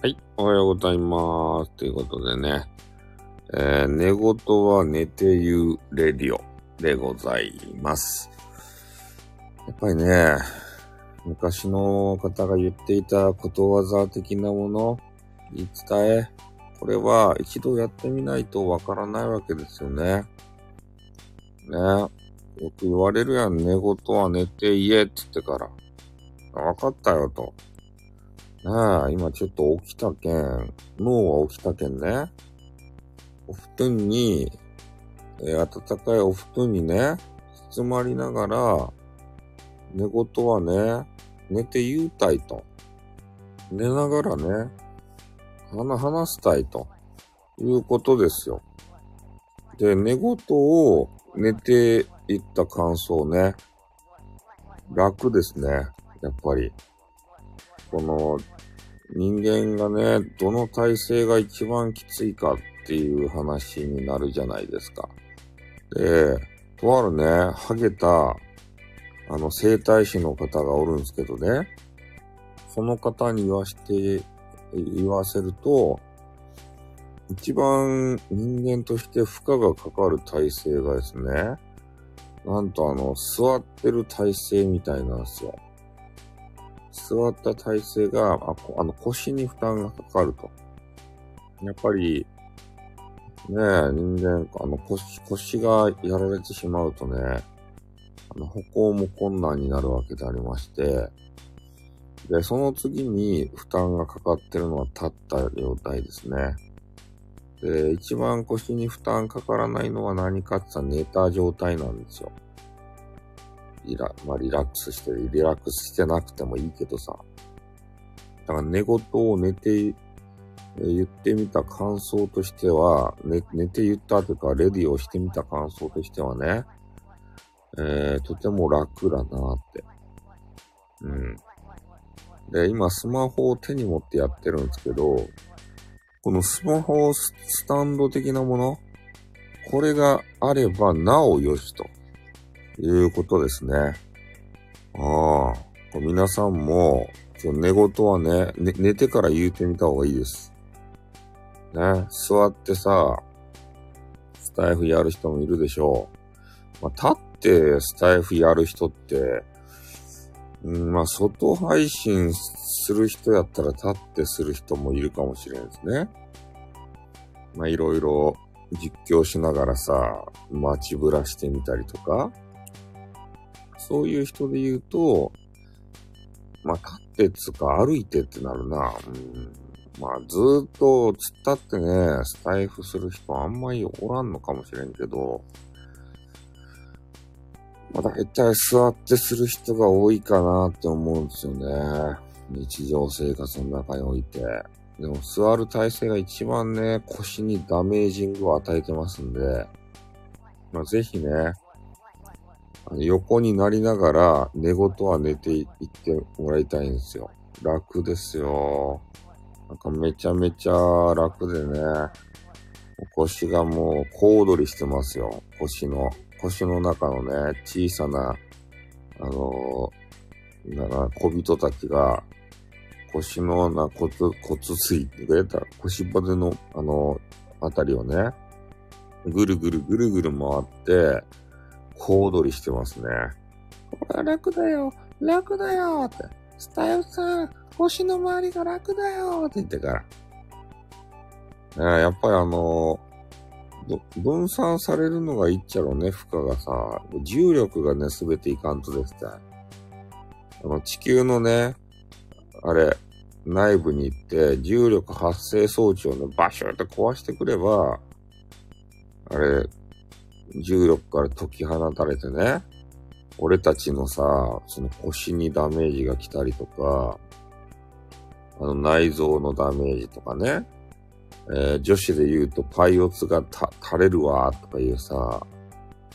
はい、おはようございます。ということでね、えー、寝言は寝て言うレディオでございます。やっぱりね、昔の方が言っていたことわざ的なもの、言い伝え、これは一度やってみないとわからないわけですよね。ね。よく言われるやん、寝言は寝て言えって言ってから。わかったよと。ねえ、今ちょっと起きたけん、脳は起きたけんね。お布団に、えー暖かいお布団にね、包まりながら、寝言はね、寝て言うたいと。寝ながらね、話したいと。いうことですよ。で、寝言を寝て言った感想ね。楽ですね。やっぱり。この人間がね、どの体勢が一番きついかっていう話になるじゃないですか。で、とあるね、ハゲた、あの、整体師の方がおるんですけどね、その方に言わして、言わせると、一番人間として負荷がかかる体勢がですね、なんとあの、座ってる体勢みたいなんですよ。座った体勢が、ああの腰に負担がかかると。やっぱり、ね、人間、あの腰、腰がやられてしまうとね、あの歩行も困難になるわけでありまして、で、その次に負担がかかってるのは立った状態ですね。で、一番腰に負担かからないのは何かって言ったら寝た状態なんですよ。リラ、まあリラックスしてる、リラックスしてなくてもいいけどさ。だから寝言を寝て、言ってみた感想としては、寝寝て言ったというか、レディをしてみた感想としてはね、えー、とても楽だなって。うん。で、今スマホを手に持ってやってるんですけど、このスマホススタンド的なもの、これがあればなおよしと。いうことですね。ああ。皆さんも、寝言はねね、寝てから言うてみた方がいいです。ね、座ってさ、スタイフやる人もいるでしょう。まあ、立ってスタイフやる人って、うん、まあ、外配信する人やったら立ってする人もいるかもしれないですね。まあ、いろいろ実況しながらさ、街ぶらしてみたりとか、そういう人で言うと、まあ、立ってつか歩いてってなるな。うん、まあ、ずーっと突っ立ってね、スタイフする人あんまりおらんのかもしれんけど、まあ、大体座ってする人が多いかなって思うんですよね。日常生活の中において。でも座る体勢が一番ね、腰にダメージングを与えてますんで、まあ、ぜひね、横になりながら寝言は寝ていってもらいたいんですよ。楽ですよ。なんかめちゃめちゃ楽でね、腰がもう小躍りしてますよ。腰の、腰の中のね、小さな、あのー、なんか小人たちが、腰のな骨、骨髄って言われた腰骨の、あのあたりをね、ぐるぐるぐるぐる回って、小躍りしてますね。これは楽だよ楽だよって。スタイフさん、腰の周りが楽だよって言ってから。ねえやっぱりあのど分散されるのがいいっちゃろうね、負荷がさ。重力がね、すべていかんとですね。あの、地球のね、あれ、内部に行って、重力発生装置をね、バシューって壊してくれば、あれ、重力から解き放たれてね、俺たちのさ、その腰にダメージが来たりとか、あの内臓のダメージとかね、えー女子で言うとパイオツがた垂れるわとかいうさ、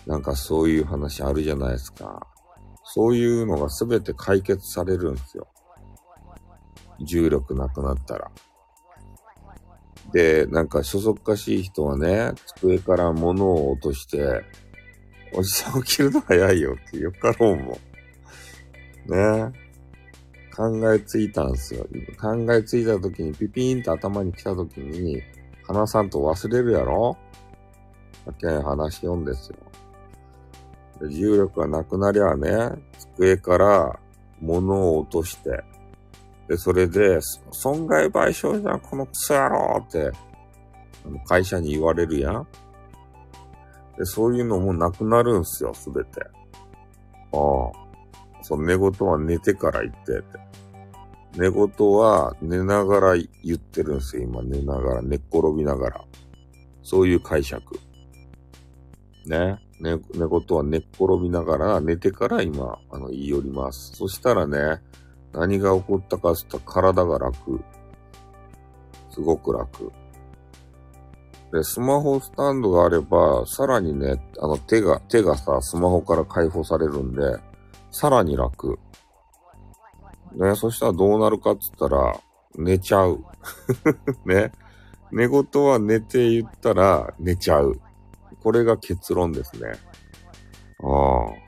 なんかそういう話あるじゃないですか。そういうのがすべて解決されるんですよ。重力なくなったら。で、なんか、そそっかしい人はね、机から物を落として、おじさん起きるの早いよってよかろうもん。ね考えついたんすよ。考えついた時にピピーンと頭に来た時に、話さんと忘れるやろ？だけ話し読んですよ。重力がなくなりゃね、机から物を落として、で、それで、損害賠償じゃん、このクソ野郎って、会社に言われるやん。で、そういうのもなくなるんすよ、すべて。ああ。そう、寝言は寝てから言ってって。寝言は寝ながら言ってるんすよ、今寝ながら、寝っ転びながら。そういう解釈。ね。寝、寝言は寝っ転びながら、寝てから今、あの、言い寄ります。そしたらね、何が起こったかって言ったら体が楽。すごく楽。で、スマホスタンドがあれば、さらにね、あの手が、手がさ、スマホから解放されるんで、さらに楽。ね、そしたらどうなるかって言ったら、寝ちゃう。ね。寝言は寝て言ったら寝ちゃう。これが結論ですね。ああ。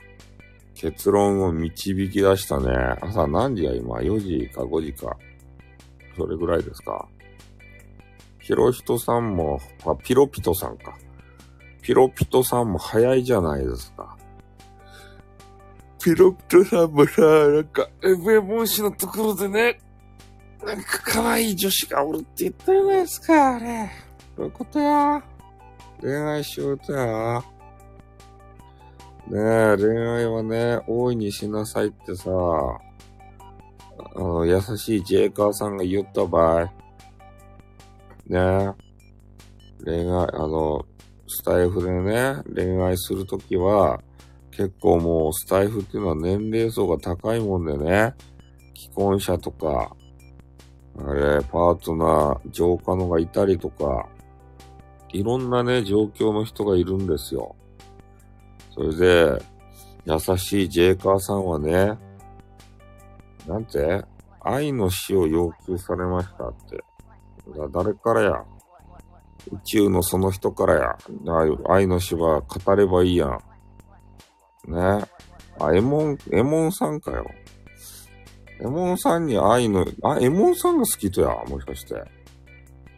結論を導き出したね。朝何時や今 ?4 時か5時か。それぐらいですか。ヒロヒトさんも、あ、ピロピトさんか。ピロピトさんも早いじゃないですか。ピロピトさんもさ、なんか、エブエ帽子のところでね、なんか可愛い女子がおるって言ったじゃないですか、あれ。どういうことや恋愛しようとや。ねえ、恋愛はね、大いにしなさいってさ、あの、優しいジェイカーさんが言った場合、ねえ恋愛、あの、スタイフでね、恋愛するときは、結構もうスタイフっていうのは年齢層が高いもんでね、既婚者とか、あれ、パートナー、浄化のがいたりとか、いろんなね、状況の人がいるんですよ。それで、優しいジェイカーさんはね、なんて愛の死を要求されましたって。誰からや？宇宙のその人からや。愛の死は語ればいいやん。ね。あ、エモン、エモンさんかよ。エモンさんに愛の、あ、エモンさんが好きとや。もしかして。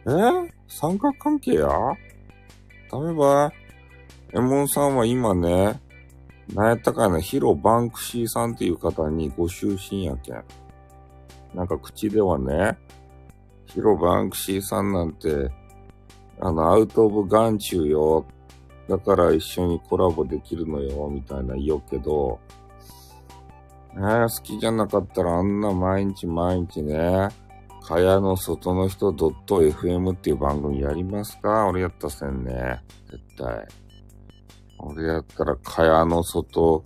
え？三角関係や？ダメばい。エモンさんは今ね、なんやったかな、ヒロ・バンクシーさんっていう方にご就寝やけん。なんか口ではね、ヒロ・バンクシーさんなんて、あの、アウト・オブ・ガンチューよ。だから一緒にコラボできるのよ、みたいな言おけど、ね好きじゃなかったらあんな毎日毎日ね、かやの外の人 .fm っていう番組やりますか？俺やったせんね。絶対。俺やったらかやの外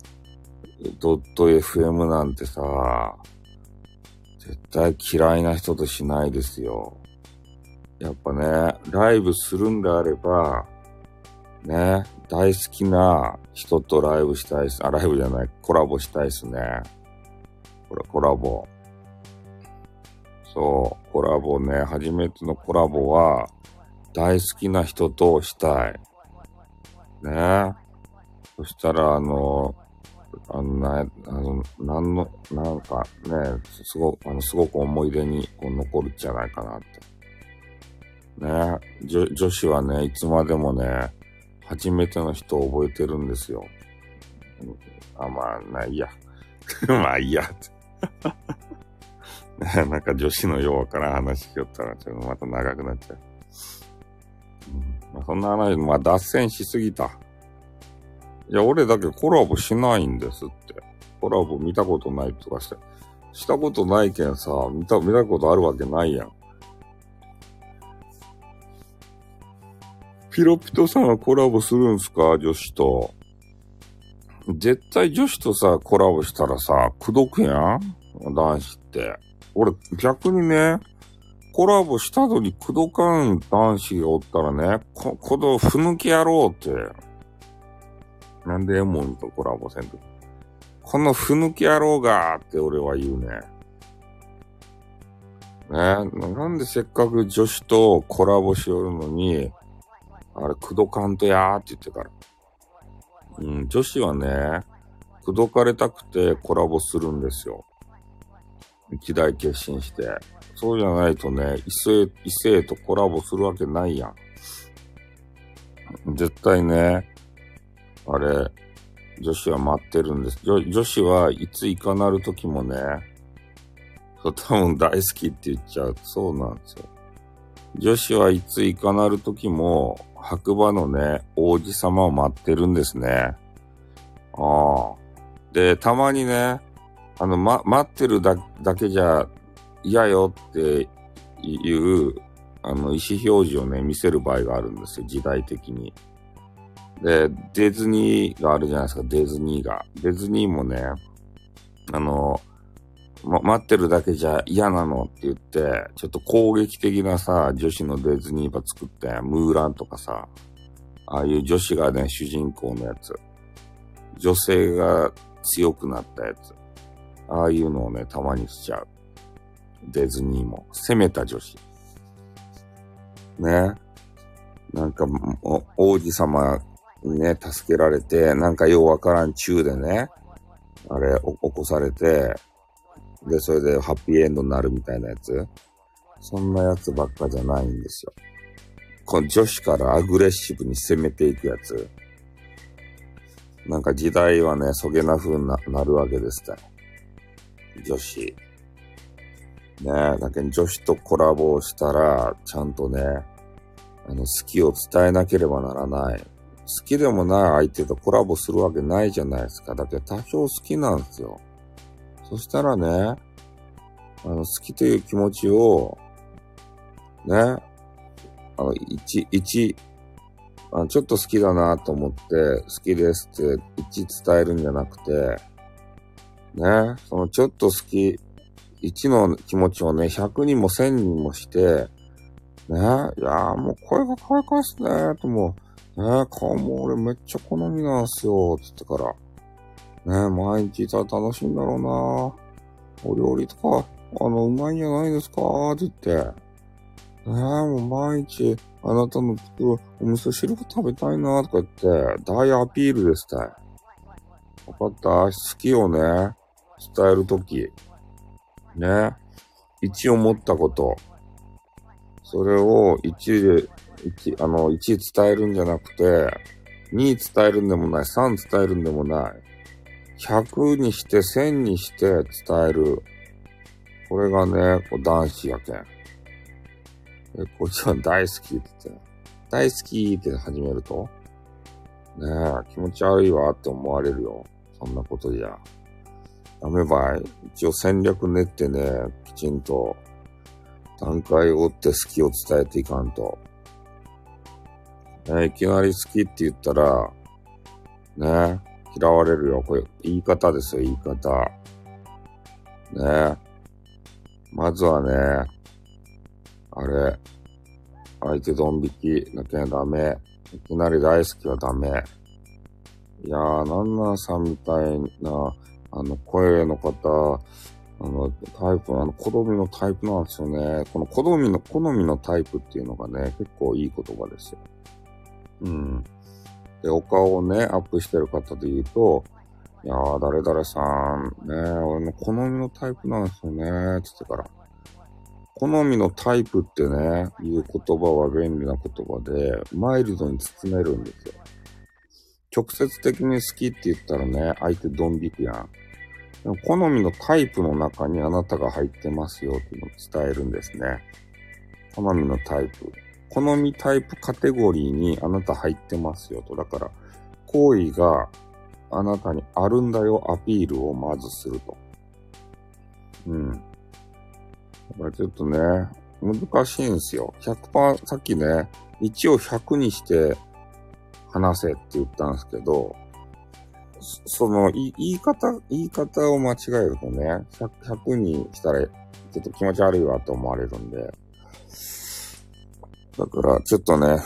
ドット .fm なんてさ、絶対嫌いな人としないですよ。やっぱね、ライブするんであれば、ね、大好きな人とライブしたいっす。あ、ライブじゃない、コラボしたいっすね。これ、コラボ。そう、コラボね、初めてのコラボは、大好きな人としたい。ね。そしたら、あの、あの、な、あの、なんの、なんかね、すごく、あの、すごく思い出にこう残るんじゃないかなって。ね女、女子はね、いつまでもね、初めての人を覚えてるんですよ。あ、まあ、ないや。まあ、いいや。ねなんか女子のようから話しよったら、ちょっとまた長くなっちゃう。うんまあ、そんな話、まあ、脱線しすぎた。いや、俺だけコラボしないんですって。コラボ見たことないとかして。したことないけんさ、見た、見たことあるわけないやん。ピロピトさんはコラボするんすか？女子と。絶対女子とさ、コラボしたらさ、くどくやん？男子って。俺、逆にね、コラボしたのにくどかん男子がおったらね、こ、このふぬき野郎って。なんでエモンとコラボせんと。このふぬき野郎がって俺は言うね。ねなんでせっかく女子とコラボしよるのに、あれ、くどかんとやーって言ってから。うん、女子はね、くどかれたくてコラボするんですよ。一大決心して。そうじゃないとね、異性、異性とコラボするわけないやん。絶対ね、あれ、女子は待ってるんです。女女子はいついかなる時もね、そう多分大好きって言っちゃう。そうなんですよ。女子はいついかなる時も、白馬のね、王子様を待ってるんですね。ああ。で、たまにね、あの、ま、待ってるだけじゃ嫌よっていう、あの、意思表示をね、見せる場合があるんですよ、時代的に。で、ディズニーがあるじゃないですか、ディズニーが。ディズニーもね、あの、ま、待ってるだけじゃ嫌なのって言って、ちょっと攻撃的なさ、女子のディズニーバ作って、ムーランとかさ、ああいう女子がね、主人公のやつ。女性が強くなったやつ。ああいうのをね、たまにしちゃう。ディズニーも。攻めた女子。ね。なんか、王子様ね、助けられて、なんかようわからん中でね、あれ、起こされて、で、それでハッピーエンドになるみたいなやつ。そんなやつばっかじゃないんですよ。この女子からアグレッシブに攻めていくやつ。なんか時代はね、そげな風になるわけですね。女子。ねだけど女子とコラボをしたら、ちゃんとね、あの、好きを伝えなければならない。好きでもない相手とコラボするわけないじゃないですか。だけど多少好きなんですよ。そしたらね、あの、好きという気持ちを、ね、あの、一、一、あちょっと好きだなと思って、好きですって一伝えるんじゃなくて、ね、そのちょっと好き、1の気持ちをね、100人も1000人もして、ね、いやもう声が可愛かっすね、ともう、ね、顔も俺めっちゃ好みなんすよ、つってから。ね、毎日いたら楽しいんだろうなお料理とか、あの、うまいんじゃないですかって言って。ねえもう毎日、あなたの作るお味噌汁が食べたいなとか言って、大アピールですたい。わかった好きをね、伝えるとき、ね、一思ったこと、それを一で、一、あの、一伝えるんじゃなくて、二伝えるんでもない、三伝えるんでもない、百にして千にして伝える。これがね、こう男子やけん。え、こいつは大好きって言って、大好きって始めると、ねえ、気持ち悪いわって思われるよ。そんなことじゃ。ダメばい。一応戦略練ってね、きちんと段階を追って好きを伝えていかんと。ね、いきなり好きって言ったら、ね、嫌われるよ。これ、言い方ですよ、言い方。ね。まずはね、あれ、相手ドン引きなきゃダメ。いきなり大好きはダメ。いやー、なんなんさんみたいな、あの、声の方、あの、タイプ、あの、好みのタイプなんですよね。この好みの、好みのタイプっていうのがね、結構いい言葉ですよ。うん。で、お顔をね、アップしてる方で言うと、いやー、誰々さん、ね、俺の好みのタイプなんですよね、つってから。好みのタイプってね、いう言葉は便利な言葉で、マイルドに包めるんですよ。直接的に好きって言ったらね、相手ドン引くやん。でも好みのタイプの中にあなたが入ってますよっていうのを伝えるんですね。好みのタイプ。好みタイプカテゴリーにあなた入ってますよと。だから、行為があなたにあるんだよアピールをまずすると。うん。だからちょっとね、難しいんですよ。100%、さっきね、1を100にして話せって言ったんですけど、その、言い方、言い方を間違えるとね、100, 100にしたら、ちょっと気持ち悪いわと思われるんで。だから、ちょっとね、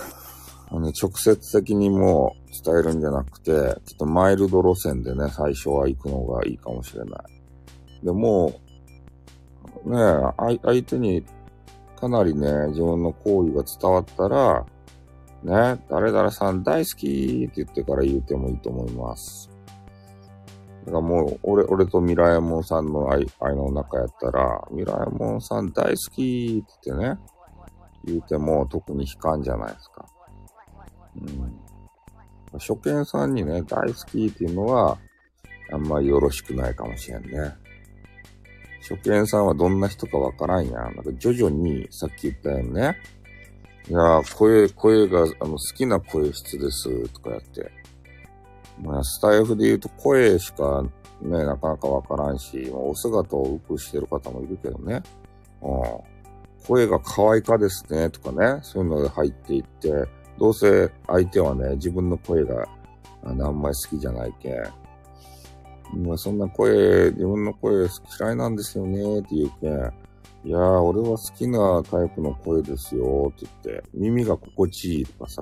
あの、直接的にもう伝えるんじゃなくて、ちょっとマイルド路線でね、最初は行くのがいいかもしれない。でも、ね相手にかなりね、自分の行為が伝わったら、ね、誰々さん大好きって言ってから言うてもいいと思います。だからもう、俺、俺とミラエモンさんの愛愛の中やったら、ミラエモンさん大好きって言ってね、言うても特に悲観じゃないですか。うん。初見さんにね、大好きっていうのは、あんまりよろしくないかもしれんね。初見さんはどんな人かわからんやん。なんか徐々に、さっき言ったよね。いや、声、声が、あの、好きな声質です、とかやって。まあ、スタイフで言うと声しかね、なかなかわからんし、お姿を浮くしてる方もいるけどね。うん。声が可愛かですね、とかね。そういうので入っていって、どうせ相手はね、自分の声があのあんまり好きじゃないけん。まあ、そんな声、自分の声嫌いなんですよね、って言うけん。いやー、俺は好きなタイプの声ですよ、って言って、耳が心地いいとかさ、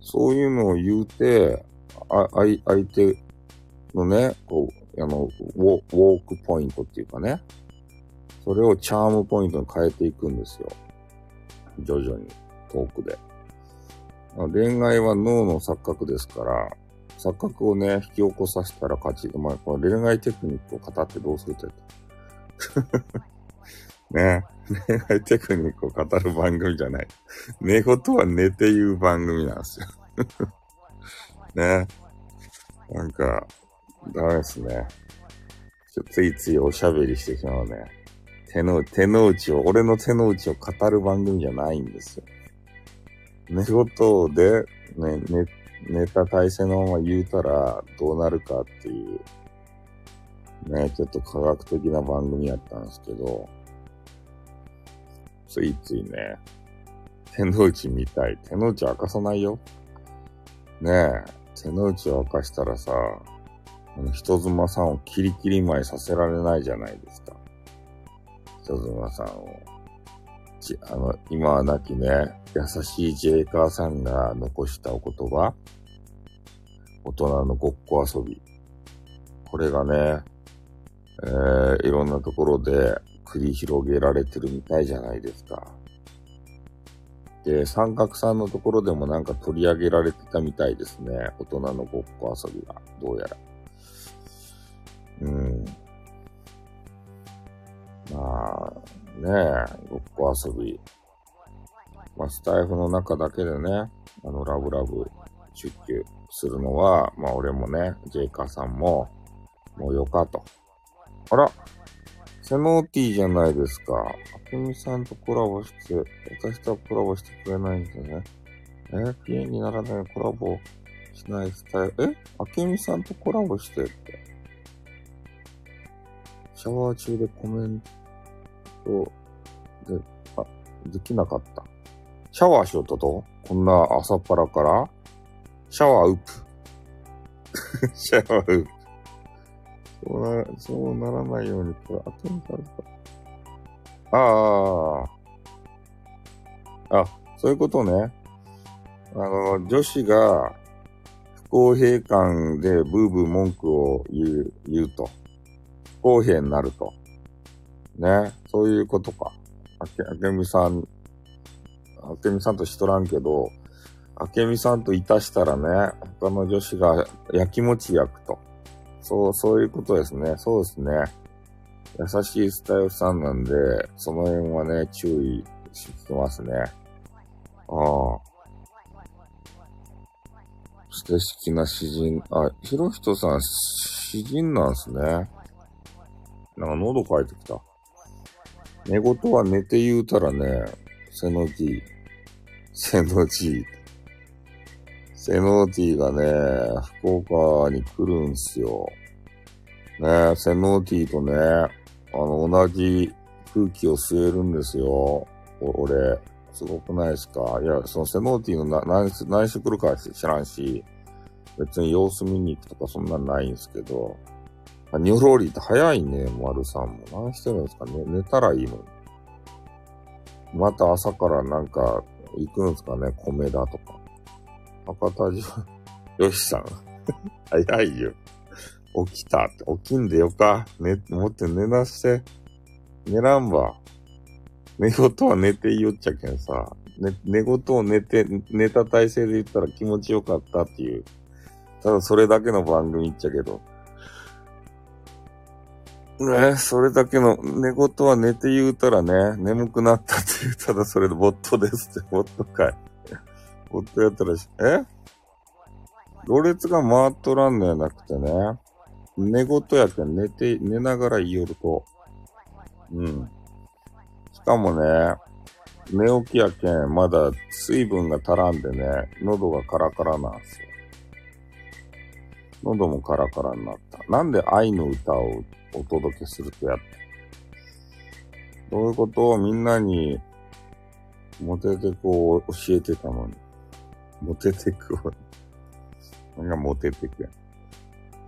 そういうのを言うて、あ、相相手のね、こう、あの、ウォークポイントっていうかね、それをチャームポイントに変えていくんですよ。徐々に、遠くで。恋愛は脳の錯覚ですから、錯覚をね、引き起こさせたら勝ち。まあ、この恋愛テクニックを語ってどうするって ね恋愛テクニックを語る番組じゃない。寝言は寝て言う番組なんですよ ね。なんか、ダメですね。ついついおしゃべりしてしまうね。手の、手の内を、俺の手の内を語る番組じゃないんですよ。寝言で、ね、寝、寝た体勢のまま言うたらどうなるかっていう、ね、ちょっと科学的な番組やったんですけど、ついついね、手の内見たい。手の内明かさないよ。ねえ、手の内を明かしたらさ、人妻さんをキリキリ前させられないじゃないですか。人妻さんを。ち、あの、今は亡きね、優しいジェイカーさんが残したお言葉。大人のごっこ遊び。これがね、えー、いろんなところで繰り広げられてるみたいじゃないですか。で、三角さんのところでもなんか取り上げられてたみたいですね。大人のごっこ遊びが。どうやら。うん。まあ、ねえ、ごっこ遊び。まあ、スタイフの中だけでね、あの、ラブラブ出球するのは、まあ、俺もね、ジェイカーさんも、もうよかと。あらセノーティーじゃないですか。あけみさんとコラボして、私とはコラボしてくれないんでね。えー、ピエンにならないコラボしないスタイル。え？あけみさんとコラボしてって。シャワー中でコメントで、あ、できなかった。シャワーしよったとこんな朝っぱらからシャワーウップ。シャワーウ ップ。そうな、そうならないように、これ、後にされた。ああ。あ、そういうことね。あの、女子が不公平感でブーブー文句を言う、言うと。不公平になると。ね。そういうことか。あけ、あけみさん、あけみさんとしとらんけど、あけみさんといたしたらね、他の女子が焼きもち焼くと。そう、そういうことですね。そうですね。優しいスタイルさんなんで、その辺はね、注意してますね。ああ。素敵な詩人。あ、ひろひとさん、詩人なんすね。なんか喉乾いてきた。寝言は寝て言うたらね、背の D。背の G。セノティがね、福岡に来るんすよ。ねセノティとね、あの、同じ空気を吸えるんですよ。俺、すごくないですか？いや、そのセノーティの何何してくるか知らんし、別に様子見に行くとかそんなんないんすけど、ニョロリって早いね、丸さんも。何してるんですかね寝たらいいのに。また朝からなんか行くんですかね米田とか。博多城、よしさん。早いよ。起きたって、起きんでよか。寝、もって寝なして。寝らんば。寝言は寝て言っちゃけんさ。ね、寝言を寝て、寝た体勢で言ったら気持ちよかったっていう。ただそれだけの番組言っちゃけど。ねそれだけの、寝言は寝て言うたらね、眠くなったって言ったらそれでボットですって、ボットかい。ボットやったらし、え？ろれつが回っとらんのやなくてね。寝言やけん寝て、寝ながら言いよると。うん。しかもね、寝起きやけん、まだ水分が足らんでね、喉がカラカラなんすよ。喉もカラカラになった。なんで愛の歌をお届けするとやっ。そういうことをみんなに、モテテクを教えてたのに。モテテクを。何がモテテクや。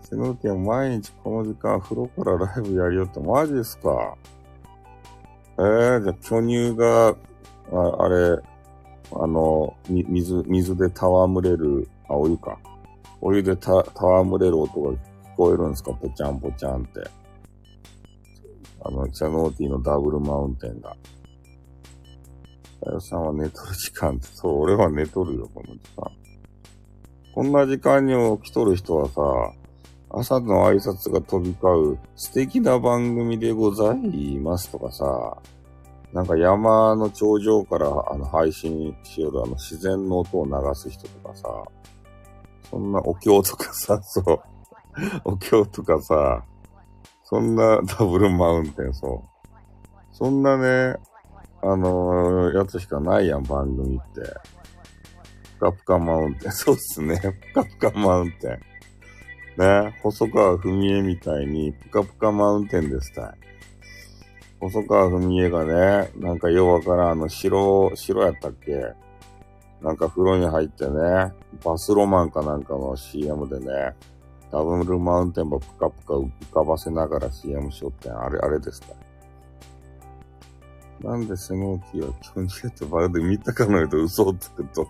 セノティ毎日この時間風呂からライブやりよってマジですかえー、じゃあ巨乳が、ああれ、あの、水、水で戯れる、あ、お湯か。お湯でた、戯れる音が聞こえるんですか？ぽちゃんぽちゃんって。あの、チャノーティのダブルマウンテンが。さよさんは寝とる時間って、そう、俺は寝とるよ、この時間。こんな時間に起きとる人はさ、朝の挨拶が飛び交う素敵な番組でございますとかさ、なんか山の頂上からあの配信しよるあの自然の音を流す人とかさ、そんなお経とかさ、そう、お経とかさ、そんなダブルマウンテン、そう。そんなね、あのー、やつしかないやん、番組って。ぷかぷかマウンテン。そうっすね。ぷかぷかマウンテン。ね、細川文江みたいに、ぷかぷかマウンテンですたい。細川文江がね、なんかようわからん、あの、白、白やったっけ？なんか風呂に入ってね、バスロマンかなんかの CM でね、ダブルマウンテンばぷかぷか浮かばせながら CM しよって、あれ、あれですか？なんでセノーティは基本中ってバルで見たかのようと嘘をつくと。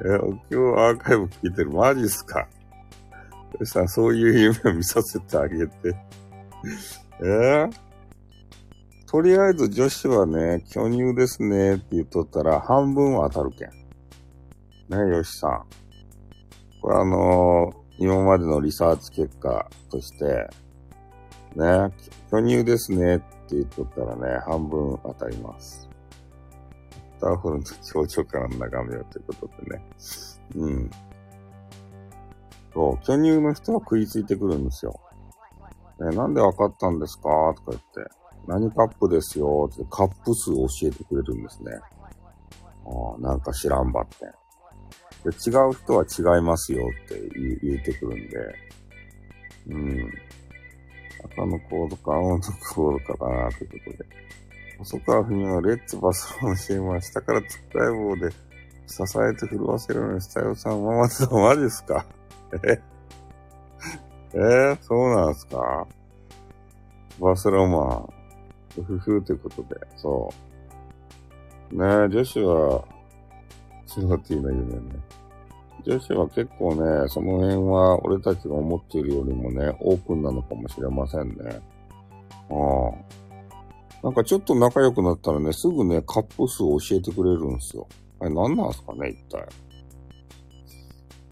え、今日アーカイブ聞いてる。マジっすか？よしさんそういう夢を見させてあげて。え？ー、とりあえず女子はね、巨乳ですねって言っとったら半分は当たるけん。ね、よしさん。これあのー、今までのリサーチ結果として、ね、巨乳ですねって言っとったらね、半分当たります。ターフルの頂上からの眺めよということでね。うん。そう、巨乳の人は食いついてくるんですよ。ね、なんで分かったんですかとか言って、何カップですよってカップ数を教えてくれるんですね。ああ、なんか知らんばって。で、違う人は違いますよって言言ってくるんで、うん。赤のコードか青のコードかなということで。細川文のレッツバスローの CM は下からつっかい棒で支えて震わせるのにスタイルさんママでマジですか？え？え？ー、そうなんすか？バスローマン。ふふということで、そう。ねえ、女子は、シロティの夢ね。女子は結構ね、その辺は俺たちが思っているよりもね、オープンなのかもしれませんね。ああ。なんかちょっと仲良くなったらね、すぐね、カップ数を教えてくれるんですよ。あれ何なんすかね、一体。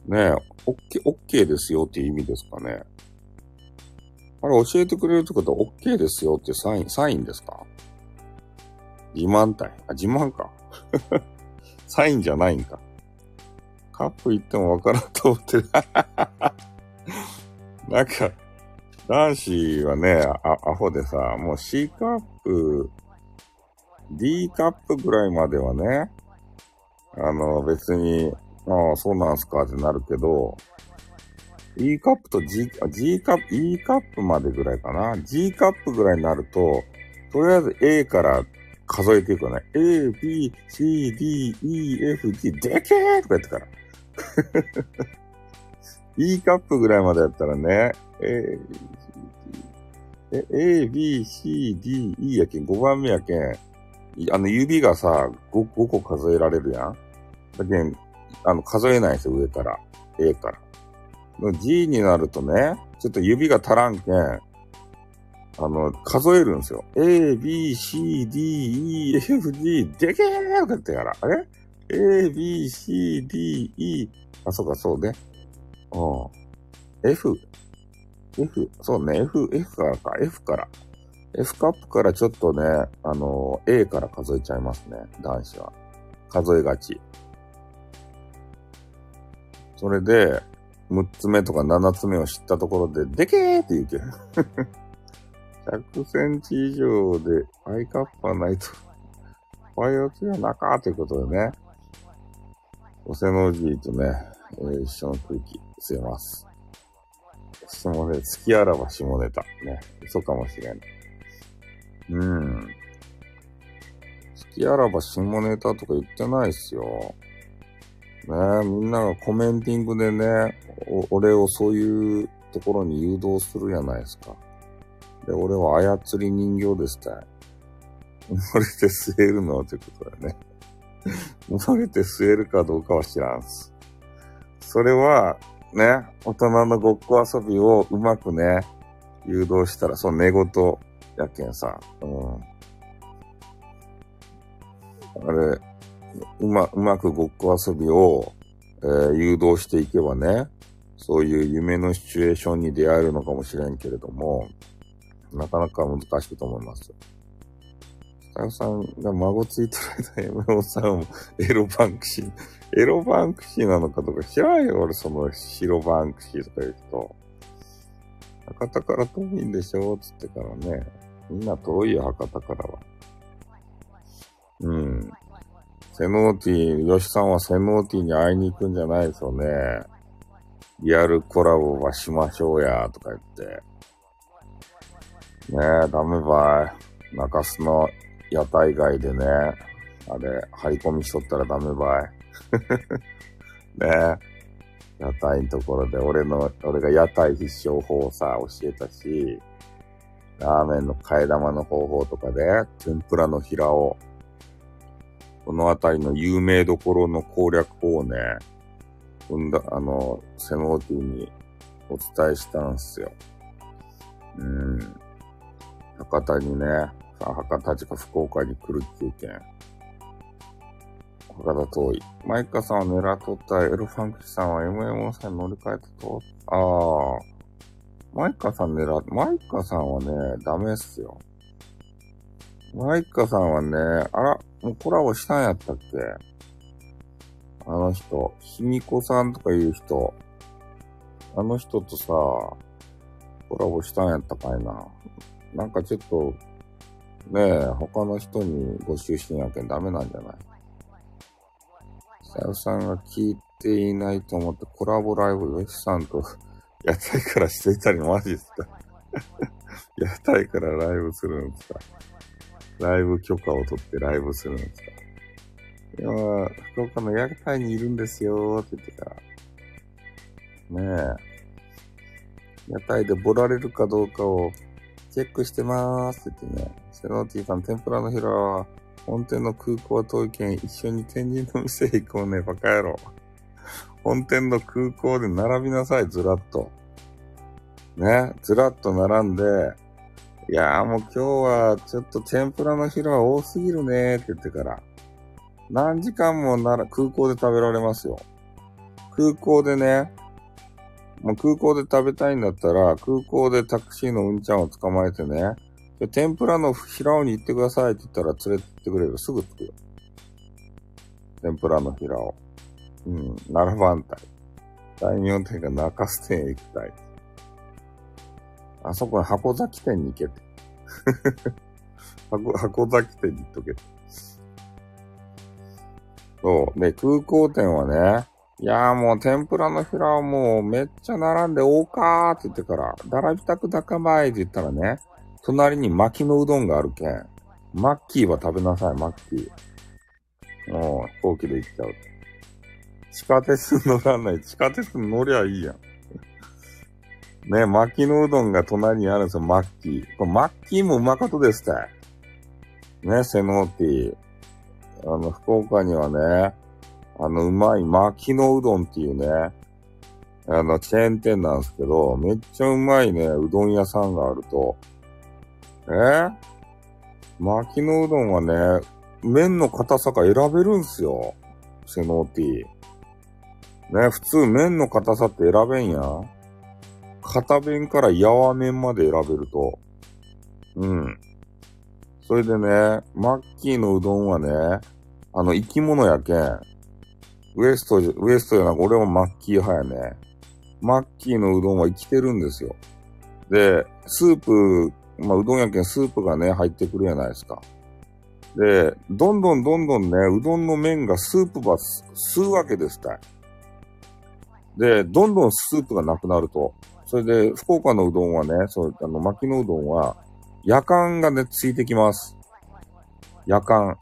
ねえ、オッケー、オッケーですよっていう意味ですかね。あれ教えてくれるってことは OK ですよってサイン、サインですか？自慢体。あ、自慢か。サインじゃないんか。カップ行ってもわからんと思ってる。なんか、男子はね、あ、アホでさ、もう C カップ、D カップぐらいまではね、あの、別に、ああ、そうなんすかってなるけど、E カップと G、G カップ、E カップまでぐらいかな。G カップぐらいになると、とりあえず A から数えていくよね。A, B, C, D, E, F, G, でけーとか言ってから。E カップぐらいまでやったらね、A, A, B, C, D, E やけん、5番目やけん、あの指がさ5、5個数えられるやん。だけん、あの、数えないんですよ、上から。A から。G になるとね、ちょっと指が足らんけん、あの、数えるんですよ。A, B, C, D, E, F, G, でけーとか言ってから、あれ ?A, B, C, D, E, あ、そうか、そうね。うん。F、F、そうね、F、F からか、F から。F カップからちょっとね、あの、A から数えちゃいますね、男子は。数えがち。それで、6つ目とか7つ目を知ったところで、でけーって言うけど。100センチ以上で I カップはないと、バイオツはなかということでね、オセノジーとね、えー、一緒の空気吸えます。下ネタ、月あらば下ネタ。ね。嘘かもしれん。うん。月あらば下ネタとか言ってないっすよ。ねみんながコメンティングでね、俺をそういうところに誘導するじゃないですか。で、俺は操り人形ですたい。生まれて吸えるのということだね。生まれて吸えるかどうかは知らんす。それは、ね、大人のごっこ遊びをうまくね、誘導したら、そう、寝言やけんさ。うん。あれ、うま、うまくごっこ遊びを、えー、誘導していけばね、そういう夢のシチュエーションに出会えるのかもしれんけれども、なかなか難しいと思います。スタッフさんが孫ついてる間、MO さんもエロバンクシー、エロバンクシーなのかとか知らんよ、俺その白バンクシーとか言うと。博多から遠いんでしょつってからね。みんな遠いよ、博多からは。うん。セノーティー、吉さんはセノーティーに会いに行くんじゃないですよね。リアルコラボはしましょうや、とか言って。ねえ、ダメばい。中洲の屋台街でね、あれ、張り込みしとったらダメばい。ねえ、屋台のところで俺の、俺が屋台必勝法をさ、教えたし、ラーメンの替え玉の方法とかで、天ぷらの平を、この辺りの有名どころの攻略法をね、うんだ、あの、セノーティにお伝えしたんすよ。うん。博多にね、博多地か福岡に来るっていう件。博多遠い。マイカさんを狙っとったエルファンクシさんは MMO さんに乗り換えたと。ああ。マイカさん狙っ、マイカさんはね、ダメっすよ。マイカさんはね、あら、もうコラボしたんやったっけ？あの人、ひみこさんとかいう人、あの人とさ、コラボしたんやったかいな。なんかちょっと、ねえ、他の人に募集してんやけんダメなんじゃない？さよさんが聞いていないと思ってコラボライブ、ヨシさんと屋台からしていたりマジっすか？屋台からライブするんですかライブ許可を取ってライブするんですかいや福岡の屋台にいるんですよって言ってから。ねえ。屋台でボられるかどうかをチェックしてまーすって言ってね。セローティさん、天ぷらのひらは、本店の空港は遠いけん、一緒に天神の店行こうね、バカ野郎。本店の空港で並びなさい、ずらっと。ね、ずらっと並んで、いやーもう今日はちょっと天ぷらのひらは多すぎるねーって言ってから、何時間もなら空港で食べられますよ。空港でね、もう空港で食べたいんだったら、空港でタクシーのうんちゃんを捕まえてね、天ぷらの平尾に行ってくださいって言ったら連れてってくれる。すぐ着くよ。天ぷらの平尾。うん、並ばんたい。大名店が中洲店へ行きたい。あそこに箱崎店に行けて。箱、箱崎店に行っとけ。そう。で、空港店はね、いやーもう天ぷらのひらはもうめっちゃ並んで、おーかーって言ってから、並びたくだかまいって言ったらね、隣に巻きのうどんがあるけん、マッキーは食べなさい、マッキー。もう飛行機で行っちゃう。地下鉄乗らない。地下鉄乗りゃいいやん。ね、巻きのうどんが隣にあるんですよ、マッキー。これマッキーもうまかとですたい。ね、セノーティー。あの、福岡にはね、あの、うまい巻きのうどんっていうね、あの、チェーン店なんですけど、めっちゃうまいね、うどん屋さんがあると。え？巻きのうどんはね、麺の硬さが選べるんすよ。セノーティー。ね、普通麺の硬さって選べんやん。片弁からやわ麺まで選べると。うん。それでね、マッキーのうどんはね、あの、生き物やけん。ウエスト、ウエストじゃなく俺はマッキー派やね。マッキーのうどんは生きてるんですよ。で、スープ、まあ、うどんやけんスープがね、入ってくるじゃないですか。で、どんどんどんどんね、うどんの麺がスープば吸うわけですたい。で、どんどんスープがなくなると。それで、福岡のうどんはね、そう、あの、巻きのうどんは、夜間がね、ついてきます。夜間。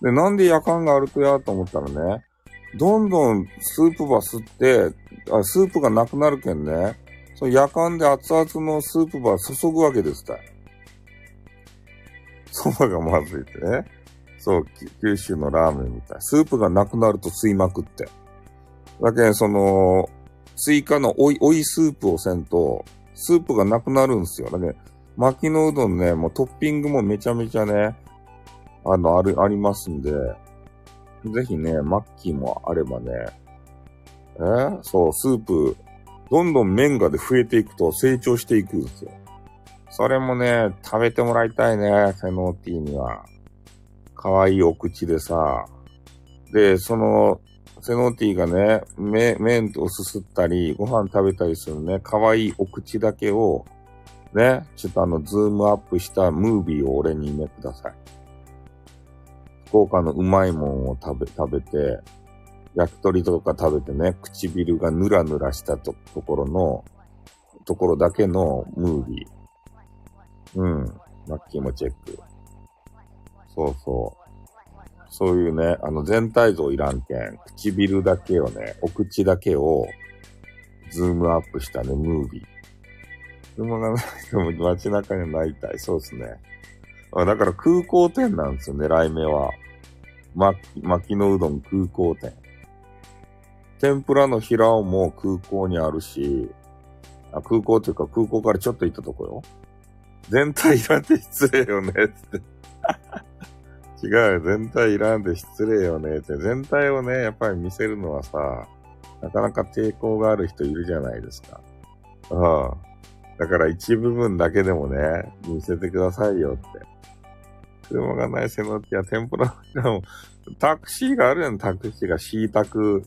で、なんで夜間があるとやと思ったらね、どんどんスープば吸って、あスープがなくなるけんね、その夜間で熱々のスープば注ぐわけですたい。そばがまずいってね。そう、九州のラーメンみたい。スープがなくなると吸いまくって。だけん、その、追加のおい、おいスープをせんと、スープがなくなるんですよ。だけど、巻きのうどんね、もうトッピングもめちゃめちゃね、あの、ある、ありますんで、ぜひね、マッキーもあればね、え？ー、そう、スープ、どんどん麺がで増えていくと成長していくんですよ。それもね、食べてもらいたいね、セノーティーには。かわいいお口でさ。で、その、セノーティーがね、麺をすすったり、ご飯食べたりするね、可愛いお口だけを、ね、ちょっとあの、ズームアップしたムービーを俺にね、ください。福岡のうまいもんを食べ、食べて、焼き鳥とか食べてね、唇がヌラヌラしたとところの、ところだけのムービー。うん。マッキーもチェック。そうそう。そういうね、あの全体像いらんけん、唇だけをね、お口だけを、ズームアップしたね、ムービー。車がないとも街中にないたい。そうですね。だから空港店なんですよ、狙い目は。ま、巻のうどん空港店。天ぷらの平尾も空港にあるし、あ空港っていうか空港からちょっと行ったとこよ。全体いらんて失礼よね、つって。違うよ。全体いらんで失礼よね。って。全体をね、やっぱり見せるのはさ、なかなか抵抗がある人いるじゃないですか。うん。だから一部分だけでもね、見せてくださいよって。車がない背のティア、天ぷらも、タクシーがあるやん、タクシーが、シータク。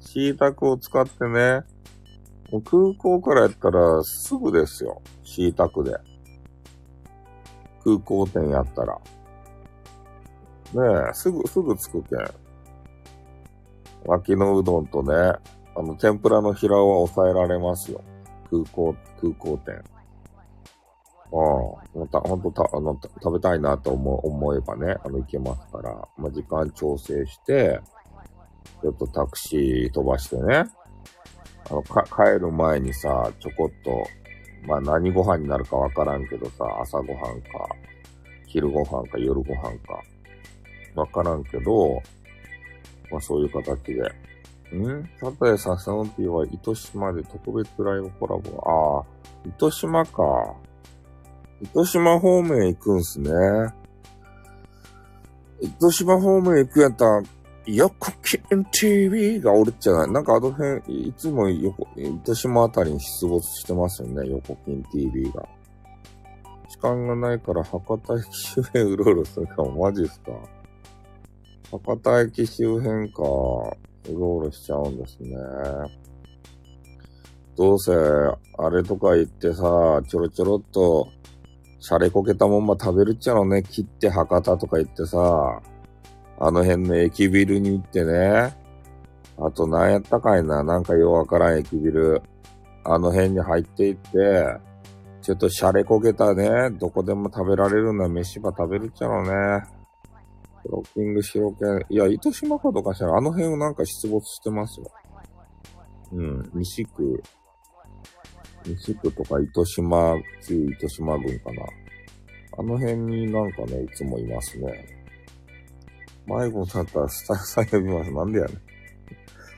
シータクを使ってね、もう空港からやったらすぐですよ。シータクで。空港店やったら。ねえ、すぐ、すぐ着くけん。脇のうどんとね、あの、天ぷらの平は抑えられますよ。空港、空港店。ああ、ほんと、ほんとた、あの、食べたいなと思思えばね、あの、行けますから、まあ、時間調整して、ちょっとタクシー飛ばしてね、あの、か、帰る前にさ、ちょこっと、まあ、何ご飯になるかわからんけどさ、朝ごはんか、昼ご飯か夜ご飯か、わからんけど、まあそういう形で。んたとえささのティは糸島で特別ライブコラボ。ああ、糸島か。糸島方面行くんすね。糸島方面行くやったら、横金 TV がおるっちゃない？なんかあの辺、いつも横、糸島あたりに出没してますよね、横金 TV が。時間がないから博多駅周辺うろうろするかも、マジっすか博多駅周辺か、うろうろしちゃうんですね。どうせ、あれとか言ってさ、ちょろちょろっと、シャレこけたもんま食べるっちゃろね。切って博多とか言ってさ、あの辺の駅ビルに行ってね。あと何やったかいな、なんかようわからん駅ビル。あの辺に入っていって、ちょっとシャレこけたね、どこでも食べられるな飯ば食べるっちゃろね。ロッキング白犬。いや、糸島かどかしら、あの辺をなんか出没してますよ。うん、西区、西区とか糸島、旧糸島郡かな。あの辺になんかね、いつもいますね。迷子だったらスタッフさん呼びます。なんでやねん。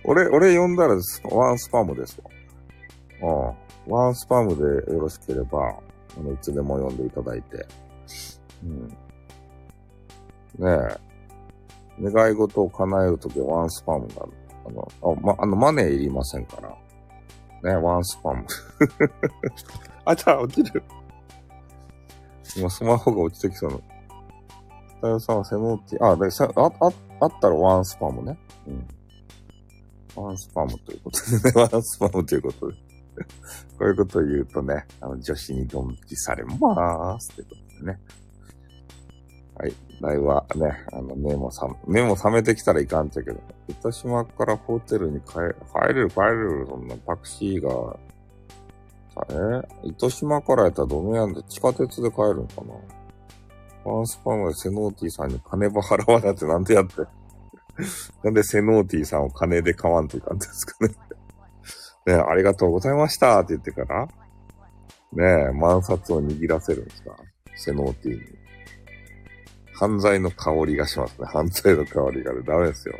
俺、俺呼んだらワンスパムですわ。うん。ワンスパムでよろしければ、あの、いつでも呼んでいただいて。うん。ねえ、願い事を叶えるときはワンスパムがあ。の、あ、ま、あの、マネーいりませんから。ね、ワンスパム。あ、じゃあ、落ちる。今、スマホが落ちてきそうな。太陽さんはセノーティ、あ、で、さ、あ、あ、あったらワンスパムね。うん。ワンスパムということでね、ワンスパムということで。こういうことを言うとね、あの、女子にドン引きされまーすってことでね。はい。来はね、あの、目もさ、目も覚めてきたらいかんっちゃけど、糸島からホテルに帰、帰れる帰れる、そんなタクシーが、え？糸島からやったらどめやんで地下鉄で帰るんかな？ワンスパンでセノーティーさんに金ば払わなってなんでやって？なんでセノーティーさんを金で買わんといかんですかね？ねありがとうございましたって言ってから、ねえ、万札を握らせるんですか？セノーティーに。犯罪の香りがしますね。犯罪の香りがね、ダメですよ。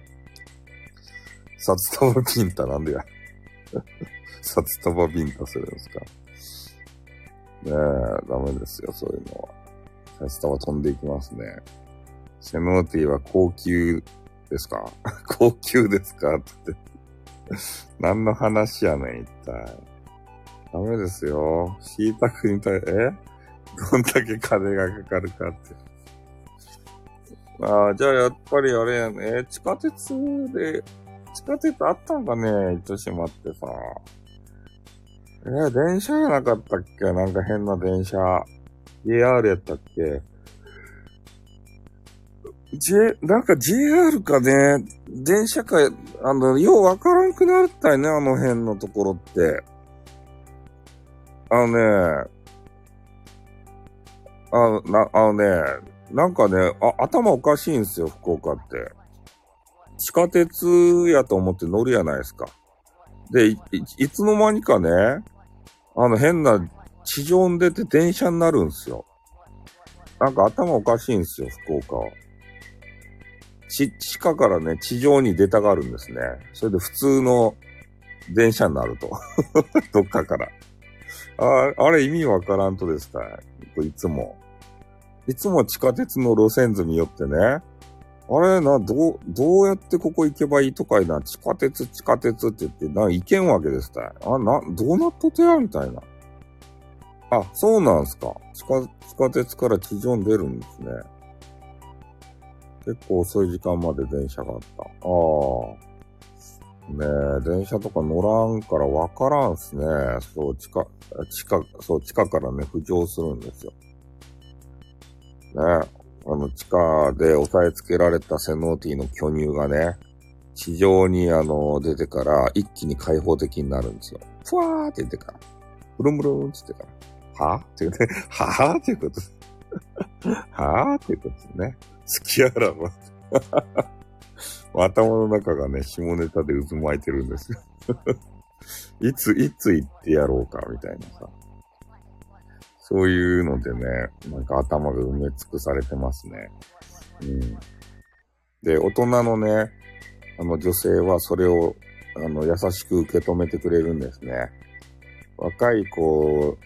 札束ビンタなんでや。札束ビンタするんですか。ねえ、ダメですよ、そういうのは。札束飛んでいきますね。セノーティーは高級ですか？高級ですかって。何の話やねん、一体。ダメですよ。シータクに対、え？どんだけ金がかかるかって。ああ、じゃあやっぱりあれやね。地下鉄で、地下鉄あったんかね糸島ってさ。えー、電車じゃなかったっけ？なんか変な電車。JR やったっけ？J、なんか JR かね、電車か、あの、ようわからんくなったよね、あの辺のところって。あのね、あな、あのね、なんかね、あ、頭おかしいんですよ、福岡って。地下鉄やと思って乗るやないですか。で、い、いつの間にかね、あの変な地上に出て電車になるんですよ。なんか頭おかしいんですよ、福岡は。地、地下からね、地上に出たがるんですね。それで普通の電車になると。どっかから。ああれ意味わからんとですか？いつも。いつも地下鉄の路線図によってね、あれな、どう、どうやってここ行けばいいとかいな、地下鉄、地下鉄って言って、な、行けんわけですたあ、な、どうなっとてやみたいな。あ、そうなんすか。地下、地下鉄から地上に出るんですね。結構遅い時間まで電車があった。ああ。ねえ、電車とか乗らんからわからんすね。そう、地下、地下、そう、地下からね、浮上するんですよ。ねあの、地下で押さえつけられたセノーティの巨乳がね、地上にあの、出てから一気に開放的になるんですよ。ふわーって言ってから。ブルンブルンって言ってから。はぁって言うね。はぁっていうことです。はぁっていうことですね。好きやらば。頭の中がね、下ネタで渦巻いてるんですよ。いつ、いつ行ってやろうか、みたいなさ。そういうのでね、なんか頭が埋め尽くされてますね。うん。で、大人のね、あの女性はそれを、あの、優しく受け止めてくれるんですね。若い子、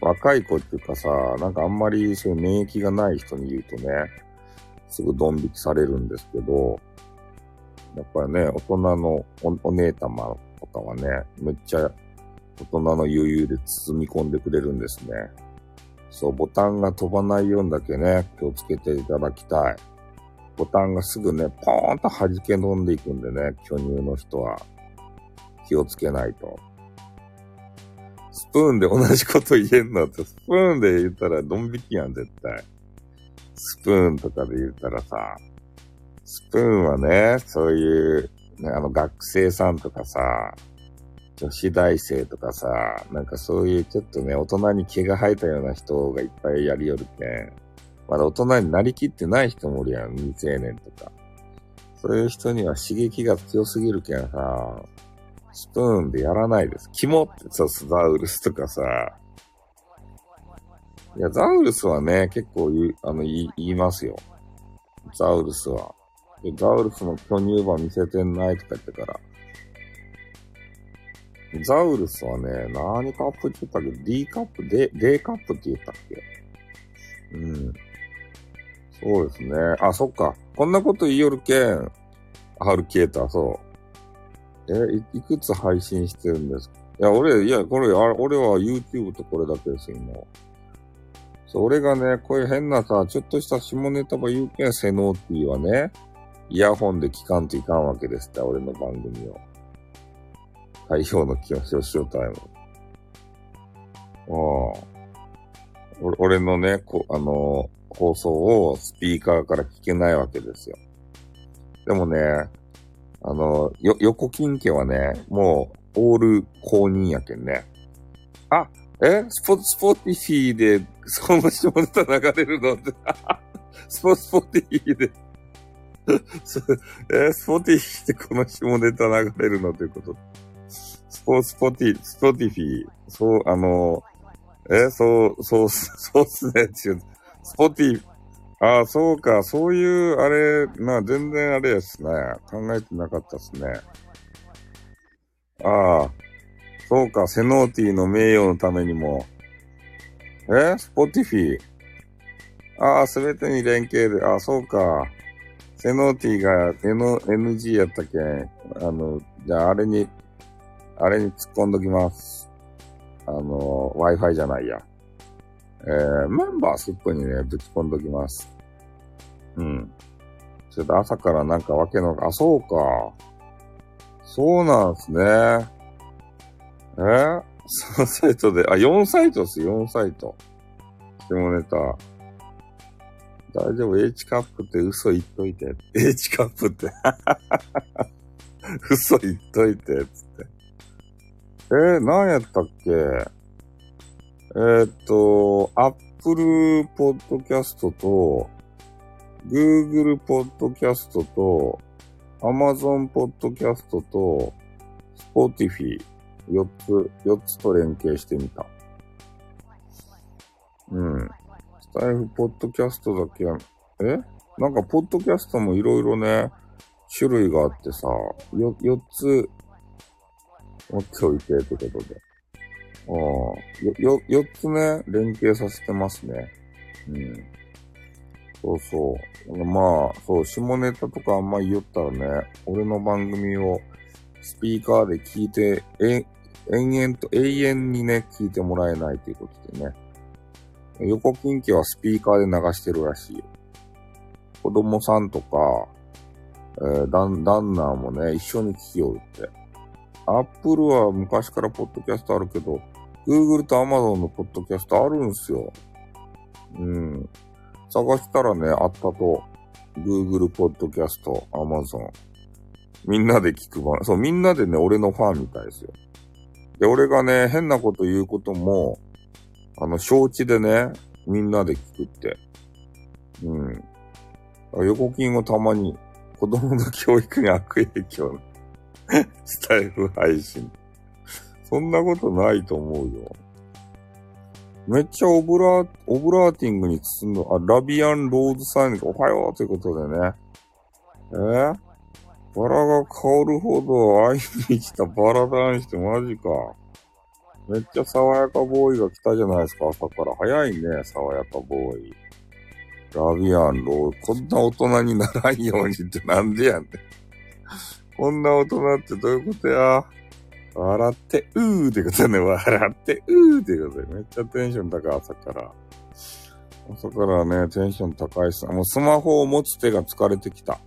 若い子っていうかさ、なんかあんまりそういう免疫がない人に言うとね、すぐドン引きされるんですけど、やっぱりね、大人のおお姉様とかはね、めっちゃ大人の余裕で包み込んでくれるんですね。そう、ボタンが飛ばないようにだけね、気をつけていただきたい。ボタンがすぐね、ポーンと弾け飲んでいくんでね、巨乳の人は気をつけないと。スプーンで同じこと言えんの？って、スプーンで言ったらドン引きやん、絶対。スプーンとかで言ったらさ、スプーンはね、そういう、ね、あの学生さんとかさ、女子大生とかさ、なんかそういうちょっとね、大人に毛が生えたような人がいっぱいやりよるけん。まだ大人になりきってない人もおるやん、未成年とか。そういう人には刺激が強すぎるけんさ、スプーンでやらないです。肝ってさ、ザウルスとかさ、いや、ザウルスはね、結構言あの言いますよ。ザウルスは。でザウルスの巨乳版見せてないとか言ってから。ザウルスはね、何カップって言ったっけ ?D カップ、D、D カップって言ったっけ？うん。そうですね。あ、そっか。こんなこと言いよるけん。ハルケーター、そう。え、いいくつ配信してるんですか？いや、俺、いや、これ、あ俺は YouTube とこれだけですよ、今。そう、俺がね、こういう変なさ、ちょっとした下ネタば言うけん、セノーティーはね、イヤホンで聞かんといかんわけですって、俺の番組を。太陽の気をしようタイム。ああ。俺のね、こあのー、放送をスピーカーから聞けないわけですよ。でもね、あの、よ、横金家はね、もう、オール公認やけんね。あ、え？スポ、スポティフィーで、その下ネタ流れるのって、スポ、スポティフィーで え？スポティフィーでこの下ネタ流れるのということ。スポ、スポティ、スポティフィー、そう、あの、え、そう、そう、そうっすね、スポティ、ああ、そうか、そういう、あれ、まあ、全然あれですね。考えてなかったっすね。ああ、そうか、セノーティの名誉のためにも。えスポティフィああ、すべてに連携で、ああ、そうか。セノーティが N NG やったけ？ん。あの、じゃあ、あれに、あれに突っ込んどきます。あの、Wi-Fi じゃないや。えー、メンバースップにね、ぶち込んどきます。うん。ちょっと朝からなんかわけの、あ、そうか。そうなんすね。え？ー、3サイトで、あ、4サイトっす、4サイト。下ネタ。大丈夫、H カップって嘘言っといて。H カップって。嘘言っといて、つって。えー、何やったっけ？えー、っと、Apple Podcast と、Google Podcast と、Amazon Podcast と、Spotify、4つ、4つと連携してみた。うん。スタイフポッドキャストだけや、え？なんか、ポッドキャストもいろいろね、種類があってさ、よ、4つ持っておいてってことで。ああ、よ、よ、4つね、連携させてますね。うん。そうそう。まあ、そう、下ネタとかあんま言ったらね、俺の番組をスピーカーで聞いて、え、延々と永遠にね、聞いてもらえないということでね。横近畿はスピーカーで流してるらしいよ。子供さんとか、えー、ダン、ダンナーもね、一緒に聞きよるって。アップルは昔からポッドキャストあるけど、Google と Amazon のポッドキャストあるんすよ。うん。探したらね、あったと。Google ポッドキャスト、Amazon。みんなで聞く番、そう、みんなでね、俺のファンみたいですよ。で、俺がね、変なこと言うことも、あの、承知でね、みんなで聞くって。うん。横金をたまに、子供の教育に悪影響 スタイフ配信。そんなことないと思うよ。めっちゃオブラー、オブラーティングに包んだ、あ、ラビアンローズサインおはようということでね。えー、バラが香るほど愛に来たバラ男子ってマジか。めっちゃ爽やかボーイが来たじゃないですか、朝から。早いね、爽やかボーイ。ラビアンロー、こんな大人にならんようにってなんでやねん。こんな大人ってどういうことや？笑って、うーってことね。笑って、うーってことで。めっちゃテンション高い、朝から。朝からね、テンション高いさ。もうスマホを持つ手が疲れてきた。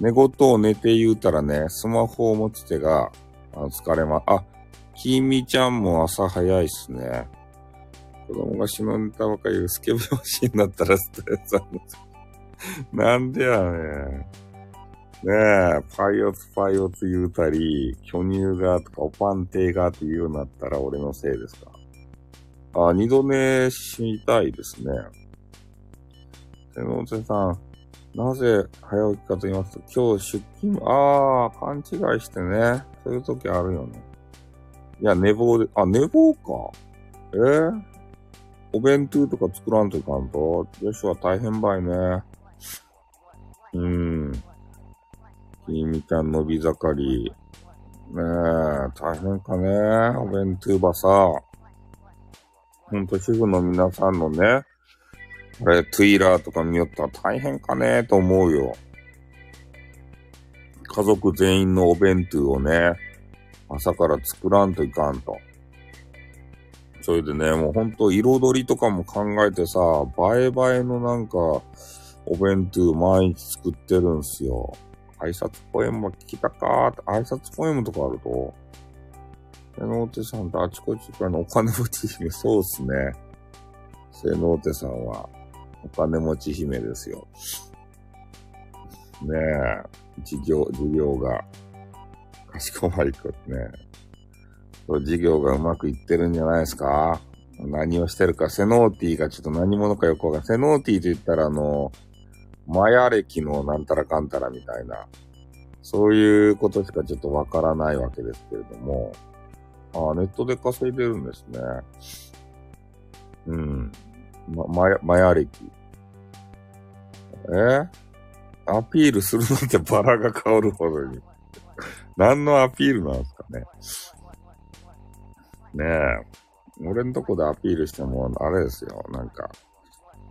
寝言を寝て言うたらね、スマホを持つ手が、あ疲れま、あ、きみちゃんも朝早いっすね。子供が死んだばかりスケベ欲になったらストレスあるなんでやねん。ねえ、パイオツパイオツ言うたり、巨乳がとかおパンテがって言うようになったら俺のせいですかあ、二度寝しみたいですね。手の瀬さん、なぜ早起きかと言いますと、今日出勤、ああ、勘違いしてね。そういう時あるよね。いや、寝坊で、あ、寝坊か。えー、お弁当とか作らんといかんと。女子は大変ばいね。うーん。きみちゃんのび盛り。ねえ、大変かね。お弁当ばさ。ほんと主婦の皆さんのね、これ、トゥイラーとか見よったら大変かねと思うよ。家族全員のお弁当をね、朝から作らんといかんと。それでね、もうほんと彩りとかも考えてさ、映え映えのなんか、お弁当毎日作ってるんすよ。挨拶ポエムも聞きたかーって、挨拶ポエムとかあると、瀬能手さんとあちこちからのお金持ち姫、そうっすね。瀬能手さんは、お金持ち姫ですよ。ねえ、事業、事業が、かしこまりくんね。事業がうまくいってるんじゃないですか？何をしてるか、セノーティーがちょっと何者かよくわかんない。セノーティーと言ったらあの、マヤ歴のなんたらかんたらみたいな、そういうことしかちょっとわからないわけですけれども、ああ、ネットで稼いでるんですね。うん。ま、マヤ、マヤ歴。え？アピールするのってバラが香るほどに。何のアピールなんですかね。ねえ。俺んとこでアピールしても、あれですよ。なんか、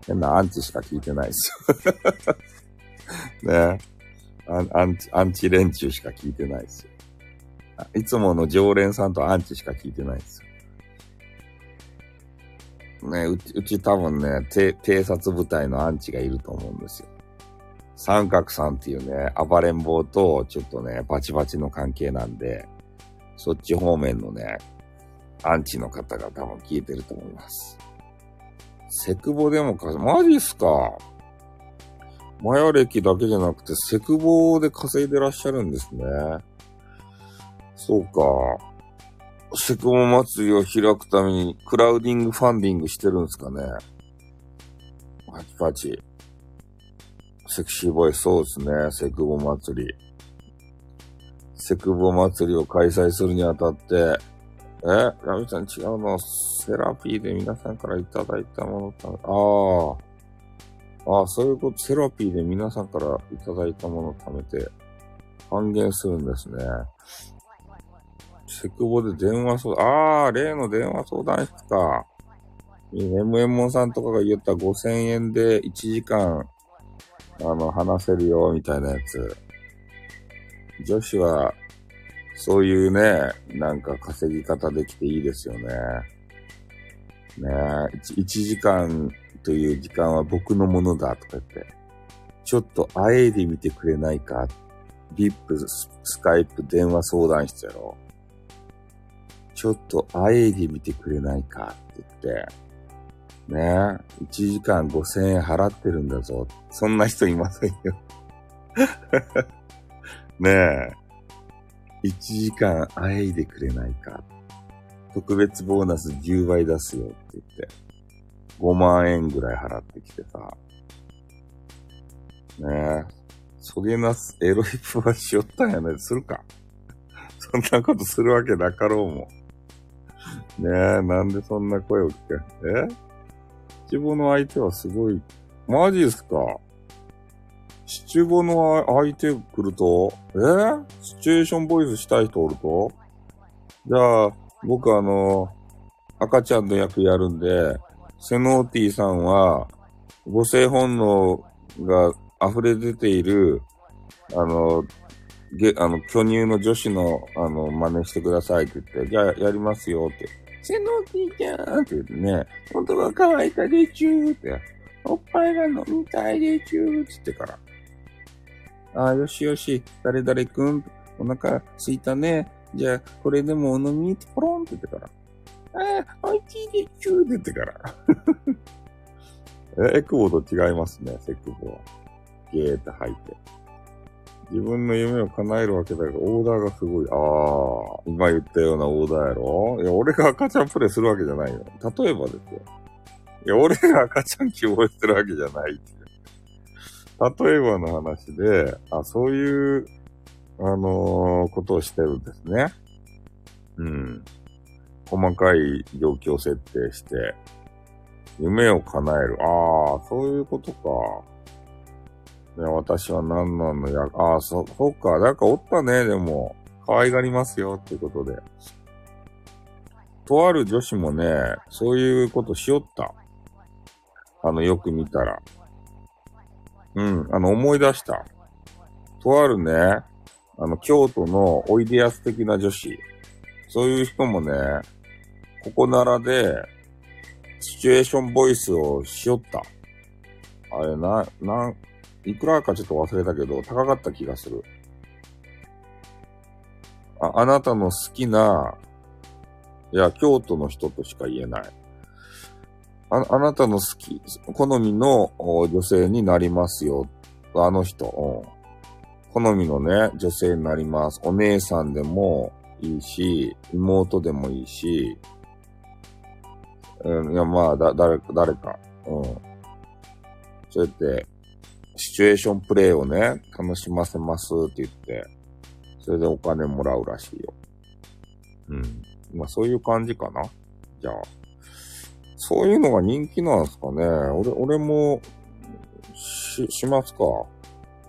変なアンチしか聞いてないですよ。ねえ。アンチ、アンチ連中しか聞いてないですよ。いつもの常連さんとアンチしか聞いてないですよ。ねうち、うち多分ね、偵察部隊のアンチがいると思うんですよ。三角さんっていうね、暴れん坊とちょっとね、バチバチの関係なんで、そっち方面のね、アンチの方が多分聞いてると思います。セクボでもか、マジっすか？マヤ歴だけじゃなくて、セクボで稼いでらっしゃるんですね。そうか。セクボ祭りを開くために、クラウディングファンディングしてるんですかね。パチパチ。セクシーボイス、そうですね。セクボ祭り。セクボ祭りを開催するにあたって、えラミちゃん違うの。セラピーで皆さんからいただいたものたああ。ああ、そういうこと、セラピーで皆さんからいただいたものを貯めて、還元するんですね。セクボで電話相談、ああ、例の電話相談室か。m m モンさんとかが言った5000円で1時間、あの、話せるよ、みたいなやつ。女子はそういうね、なんか稼ぎ方できていいですよね。ねえ、1時間という時間は僕のものだとか言って、ちょっと会えでみてくれないか。ビップ、スカイプ、電話相談室やろ。ちょっと会えでみてくれないかって言って、ねえ、1時間5000円払ってるんだぞ。そんな人いませんよ。ねえ。1時間あえいでくれないか。特別ボーナス10倍出すよって言って、5万円ぐらい払ってきてさ。ねえ。そげなす、エロいプはしよったんやね。するか。そんなことするわけなかろうもん。ねえ、なんでそんな声を聞け。え？自分の相手はすごい、マジっすか？七五の相手来ると、え、シチュエーションボイスしたい人おると？じゃあ、僕あの、赤ちゃんの役やるんで、セノーティさんは、母性本能が溢れ出ている、あの、げ、あの、巨乳の女子の、あの、真似してくださいって言って、じゃあやりますよって。セノーティちゃんって言ってね、本当は乾いたでちゅーって、おっぱいが飲みたいでちゅーって言ってから。ああ、よしよし、誰々くん、お腹すいたね。じゃあ、これでもお飲みってポロンって言ってから。ああ、おいしいでちゅーって言ってから。え、エクボと違いますね、セクボは。ゲーって吐いて。自分の夢を叶えるわけだから、オーダーがすごい。ああ、今言ったようなオーダーやろいや、俺が赤ちゃんプレイするわけじゃないよ。例えばですよ。いや、俺が赤ちゃん希望してるわけじゃない。例えばの話で、あ、そういう、あのー、ことをしてるんですね。うん。細かい状況設定して、夢を叶える。ああ、そういうことか。ね、私は何なのや、ああ、そ、そっか。なんかおったね、でも。可愛がりますよ、ってことで。とある女子もね、そういうことしよった。あの、よく見たら。うん、あの、思い出した。とあるね、あの、京都のおいでやす的な女子。そういう人もね、ここならで、シチュエーションボイスをしよった。あれな、なん、いくらかちょっと忘れたけど、高かった気がする。あ、あなたの好きな、いや、京都の人としか言えない。あ、あなたの好き、好みの女性になりますよ。あの人。好みのね、女性になります。お姉さんでもいいし、妹でもいいし、うん、いや、まあ、だ、誰、誰か。うん。そうやって、シチュエーションプレイをね、楽しませますって言って、それでお金もらうらしいよ。うん。まあ、そういう感じかな。じゃあ。そういうのが人気なんですかね。俺、俺も、し、しますか。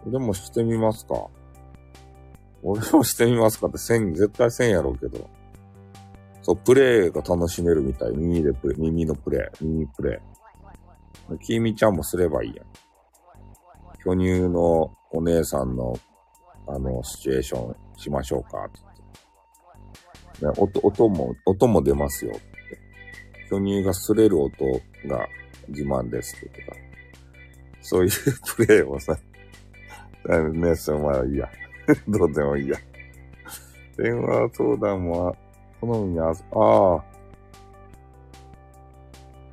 俺もしてみますか。俺もしてみますかってせん、絶対せんやろうけど。そう、プレイが楽しめるみたい。耳でプレイ、耳のプレイ、耳プレイ。きみちゃんもすればいいやん。巨乳のお姉さんの、あの、シチュエーションしましょうかってって。ね、音、音も、音も出ますよ。巨乳が擦れる音が自慢ですって言ってた。そういうプレイをさ、ね、それまあいいや。どうでもいいや。電話相談も、好みにあ、ああ。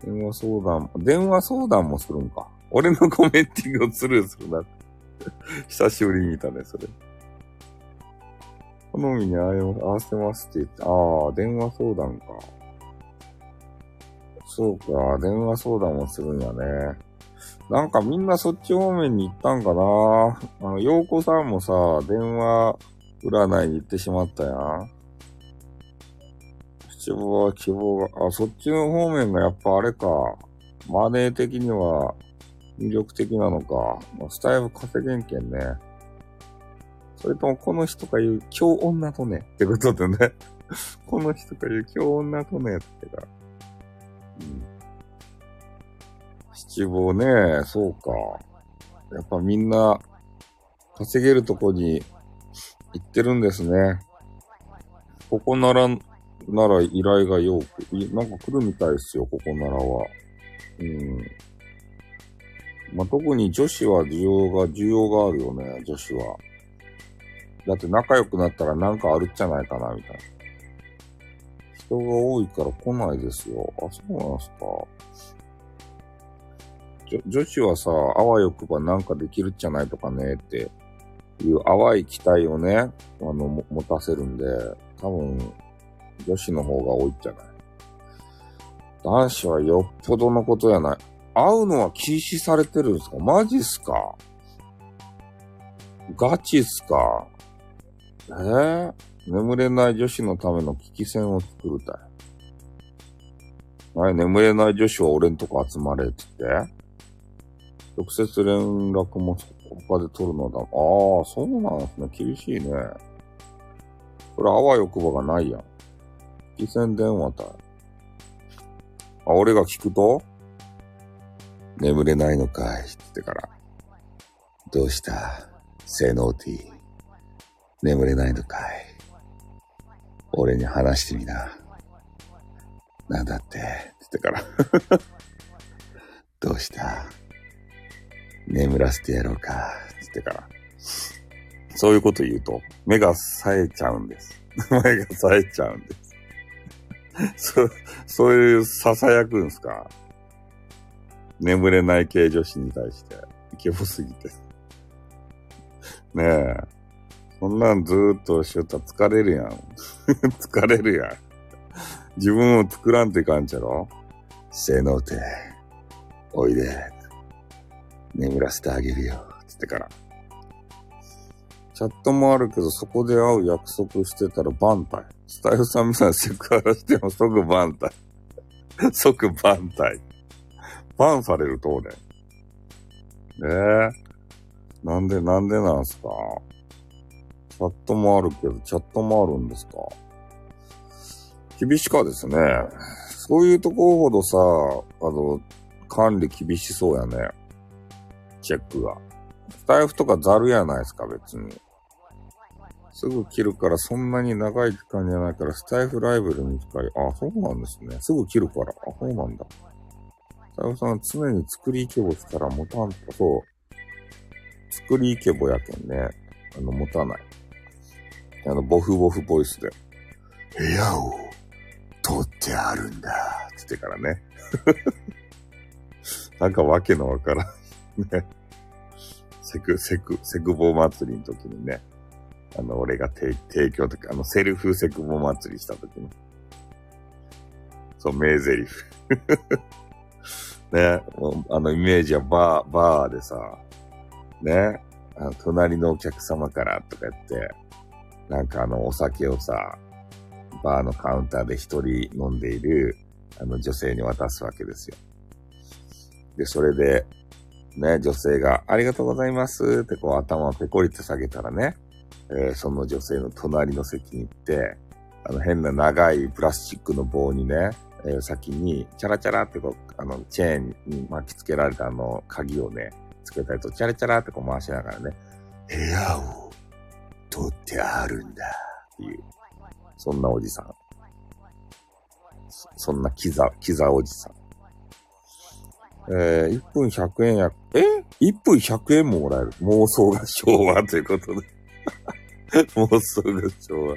電話相談、電話相談もするんか。俺のコメンティングをスルーするな。久しぶりに見たね、それ。好みに合わせますって言って、ああ、電話相談か。そうか、電話相談もするんやね。なんかみんなそっち方面に行ったんかなあの、洋子さんもさ、電話占いに行ってしまったやん。希望は希望が、あ、そっちの方面がやっぱあれか。マネー的には魅力的なのか。スタイル稼げんけんね。それともこの人が言う、今日女とねってことでね。この人が言う、今日女とねってか。七望ね、そうか。やっぱみんな、稼げるとこに行ってるんですね。ここなら、なら依頼がよく、なんか来るみたいですよ、ここならは。うん。まあ、特に女子は需要が、需要があるよね、女子は。だって仲良くなったらなんかあるっちゃないかな、みたいな。人が多いから来ないですよ。あ、そうなんすか。女子はさ、あわよくばなんかできるっちゃないとかねっていう淡い期待をね、あの、持たせるんで、多分、女子の方が多いじゃない。男子はよっぽどのことやない。会うのは禁止されてるんですか？マジっすか？ガチっすか？えー、眠れない女子のための危機戦を作るたい。はい、眠れない女子は俺んとこ集まれって言って。直接連絡も他で取るのだ。ああ、そうなんですね。厳しいね。これ、あわよくばがないやん。危機戦電話たい。あ、俺が聞くと？眠れないのかいって言ってから。どうした？セノーティー。眠れないのかい俺に話してみな。なんだって、って言ってから。どうした？眠らせてやろうか、つってから。そういうこと言うと、目が冴えちゃうんです。目が冴えちゃうんです。そ、そういう囁くんすか？眠れない系女子に対して、イケボすぎて。ねえ。そんなんずーっとしよったら疲れるやん。疲れるやん。自分を作らんといかんちゃろ性能て、おいで。眠らせてあげるよ。つってから。チャットもあるけど、そこで会う約束してたら万体。スタイルさんみたいなセクハラしても即万体。即万体。バンされると俺。ねえ。なんで、なんでなんすか？チャットもあるけど、チャットもあるんですか？厳しかですね。そういうとこほどさ、あの、管理厳しそうやね。チェックが。スタイフとかザルやないですか、別に。すぐ切るからそんなに長い時間じゃないから、スタイフライブルに近い。あ、そうなんですね。すぐ切るから。あ、そうなんだ。スタイフさん常に作りイケボしたら持たんと、そう。作りイケボやけんね。あの、持たない。あの、ボフボフボイスで。部屋を取ってあるんだ。つってからね。なんかわけのわからん。ね。セク、セク、セクボ祭りの時にね。あの、俺が提提供とか、あの、セルフセクボ祭りした時に。そう、名台詞。ね、あの、イメージはバー、バーでさ、ね、あの隣のお客様からとか言って、なんかあの、お酒をさ、バーのカウンターで一人飲んでいる、あの、女性に渡すわけですよ。で、それで、ね、女性が、ありがとうございますってこう頭をペコリって下げたらね、えー、その女性の隣の席に行って、あの変な長いプラスチックの棒にね、えー、先に、チャラチャラってこう、あの、チェーンに巻き付けられたあの、鍵をね、つけたりと、チャラチャラってこう回しながらね、部屋を取ってあるんだっていう、そんなおじさん。そそんなキザ、キザおじさん。えー、1分100円や、え ?1 分100円ももらえる。妄想が昭和ということで。妄想が昭和。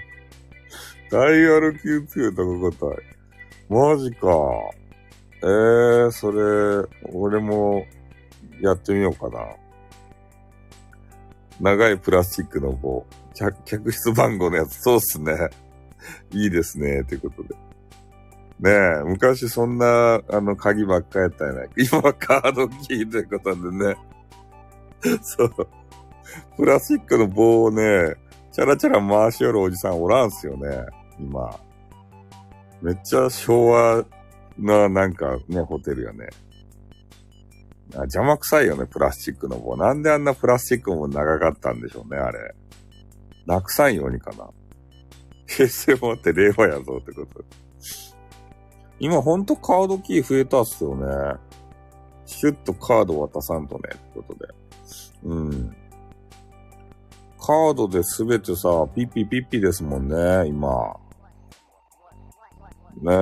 ダイヤル Q2 高かったい。マジか。えー、それ、俺もやってみようかな。長いプラスチックの棒。客、室番号のやつ、そうっすね。いいですね、ということで。ねえ、昔そんな、あの、鍵ばっかやったやない。今はカードキーということでね。そう。プラスチックの棒をね、チャラチャラ回しよるおじさんおらんすよね、今。めっちゃ昭和な、なんかね、ホテルよね。邪魔くさいよね、プラスチックの棒。なんであんなプラスチックも長かったんでしょうね、あれ。なくさんようにかな？平成もって令和やぞってこと。今ほんとカードキー増えたっすよね。シュッとカード渡さんとね、ってことで。うん。カードで全てさ、ピッピピッピですもんね、今。ねえ。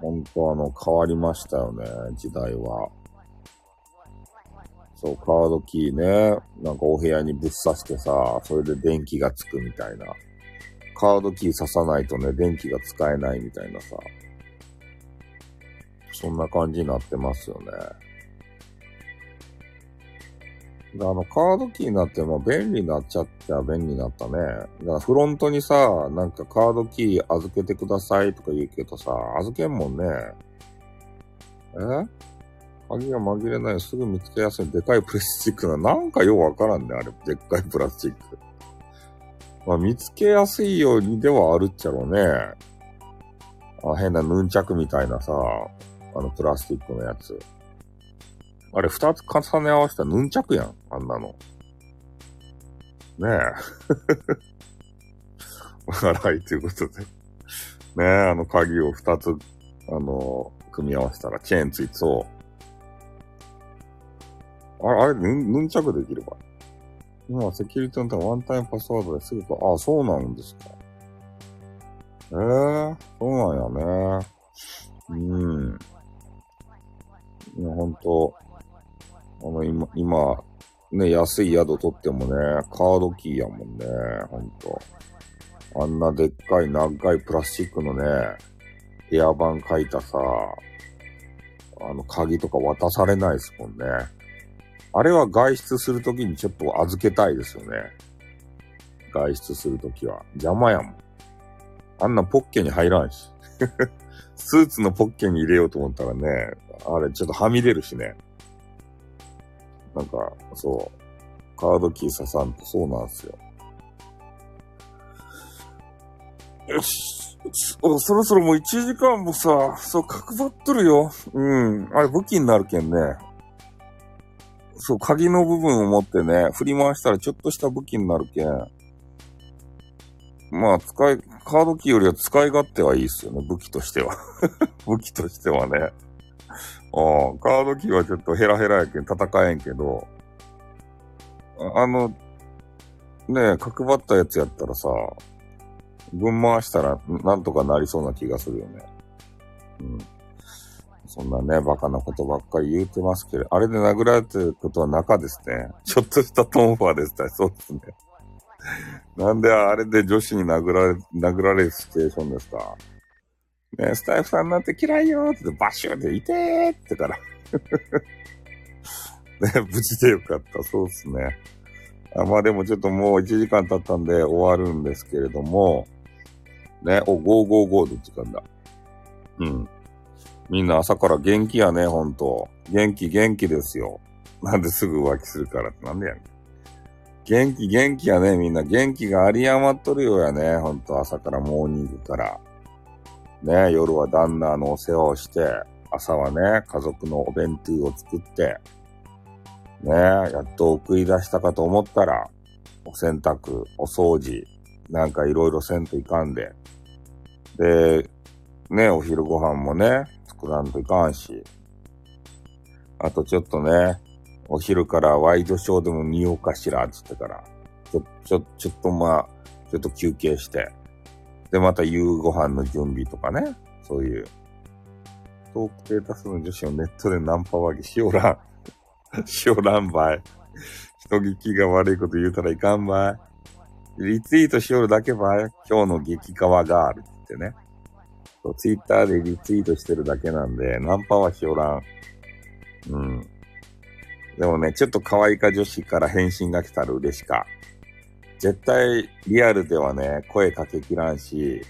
ほんとあの、変わりましたよね、時代は。そう、カードキーね。なんかお部屋にぶっ刺してさ、それで電気がつくみたいな。カードキー刺さないとね、電気が使えないみたいなさ。そんな感じになってますよね。あの、カードキーになっても便利になっちゃって便利になったね。だからフロントにさ、なんかカードキー預けてくださいとか言うけどさ、預けんもんね。え？鍵が紛れないすぐ見つけやすいでかいプラスチックな、なんかようわからんね、あれ。でっかいプラスチック。まあ、見つけやすいようにではあるっちゃろうね。あ変なヌンチャクみたいなさ、あのプラスチックのやつ。あれ二つ重ね合わせたヌンチャクやん、あんなの。ねえ。笑いということで。ねえ、あの鍵を二つ、あの、組み合わせたらチェーンついてそう。あれ、あれ、ヌン、ヌンチャクできるば。今、セキュリティのためワンタイムパスワードですぐと、あ、そうなんですか。ええー、そうなんやね。うん。いや、ほんと、あの、今、今、ね、安い宿取ってもね、カードキーやもんね、ほんと。あんなでっかい長いプラスチックのね、部屋版書いたさ、あの、鍵とか渡されないですもんね。あれは外出するときにちょっと預けたいですよね。外出するときは。邪魔やもん。あんなポッケに入らんし。スーツのポッケに入れようと思ったらね、あれちょっとはみ出るしね。なんか、そう、カードキー刺さんとそうなんですよ。よし。そろそろもう1時間もさ、そう、角張っとるよ。うん。あれ武器になるけんね。そう、鍵の部分を持ってね、振り回したらちょっとした武器になるけん。まあ、使い、カードキーよりは使い勝手はいいっすよね、武器としては。武器としてはね。ああ、カードキーはちょっとヘラヘラやけん戦えんけど、あの、ね、角張ったやつやったらさ、分回したらなんとかなりそうな気がするよね。うん。そんなね、バカなことばっかり言うてますけど、あれで殴られてることは中ですね。ちょっとしたトンファーですね。そうですね。なんであれで女子に殴られ、殴られるシチュエーションですか？ねスタイフさんなんて嫌いよってバシューっていてーってから。ね、無事でよかった。そうですね。あまあでもちょっともう1時間経ったんで終わるんですけれども、ね、お、555の時間だ。うん。みんな朝から元気やね、ほんと。元気元気ですよ。なんですぐ浮気するからってなんでやねん。元気元気やね、みんな。元気があり余っとるようやね。ほんと朝からモーニングから。ね、夜は旦那のお世話をして、朝はね、家族のお弁当を作って、ねやっと送り出したかと思ったら、お洗濯、お掃除、なんかいろいろせんといかんで。で、ね、お昼ご飯もね、作らんといかんし。あとちょっとね、お昼からワイドショーでも見ようかしら、つってから。ちょ、ちょ、ちょっとまあ、ちょっと休憩して。で、また夕ご飯の準備とかね。そういう。トークデータ数の女子をネットでナンパワギしおらん。しおらんばい。人聞きが悪いこと言うたらいかんばい。リツイートしおるだけばい。今日の激川ガールってね。ツイッターでリツイートしてるだけなんで、ナンパはしおらん。うん。でもね、ちょっと可愛いか女子から返信が来たら嬉しか。絶対リアルではね、声かけきらんし、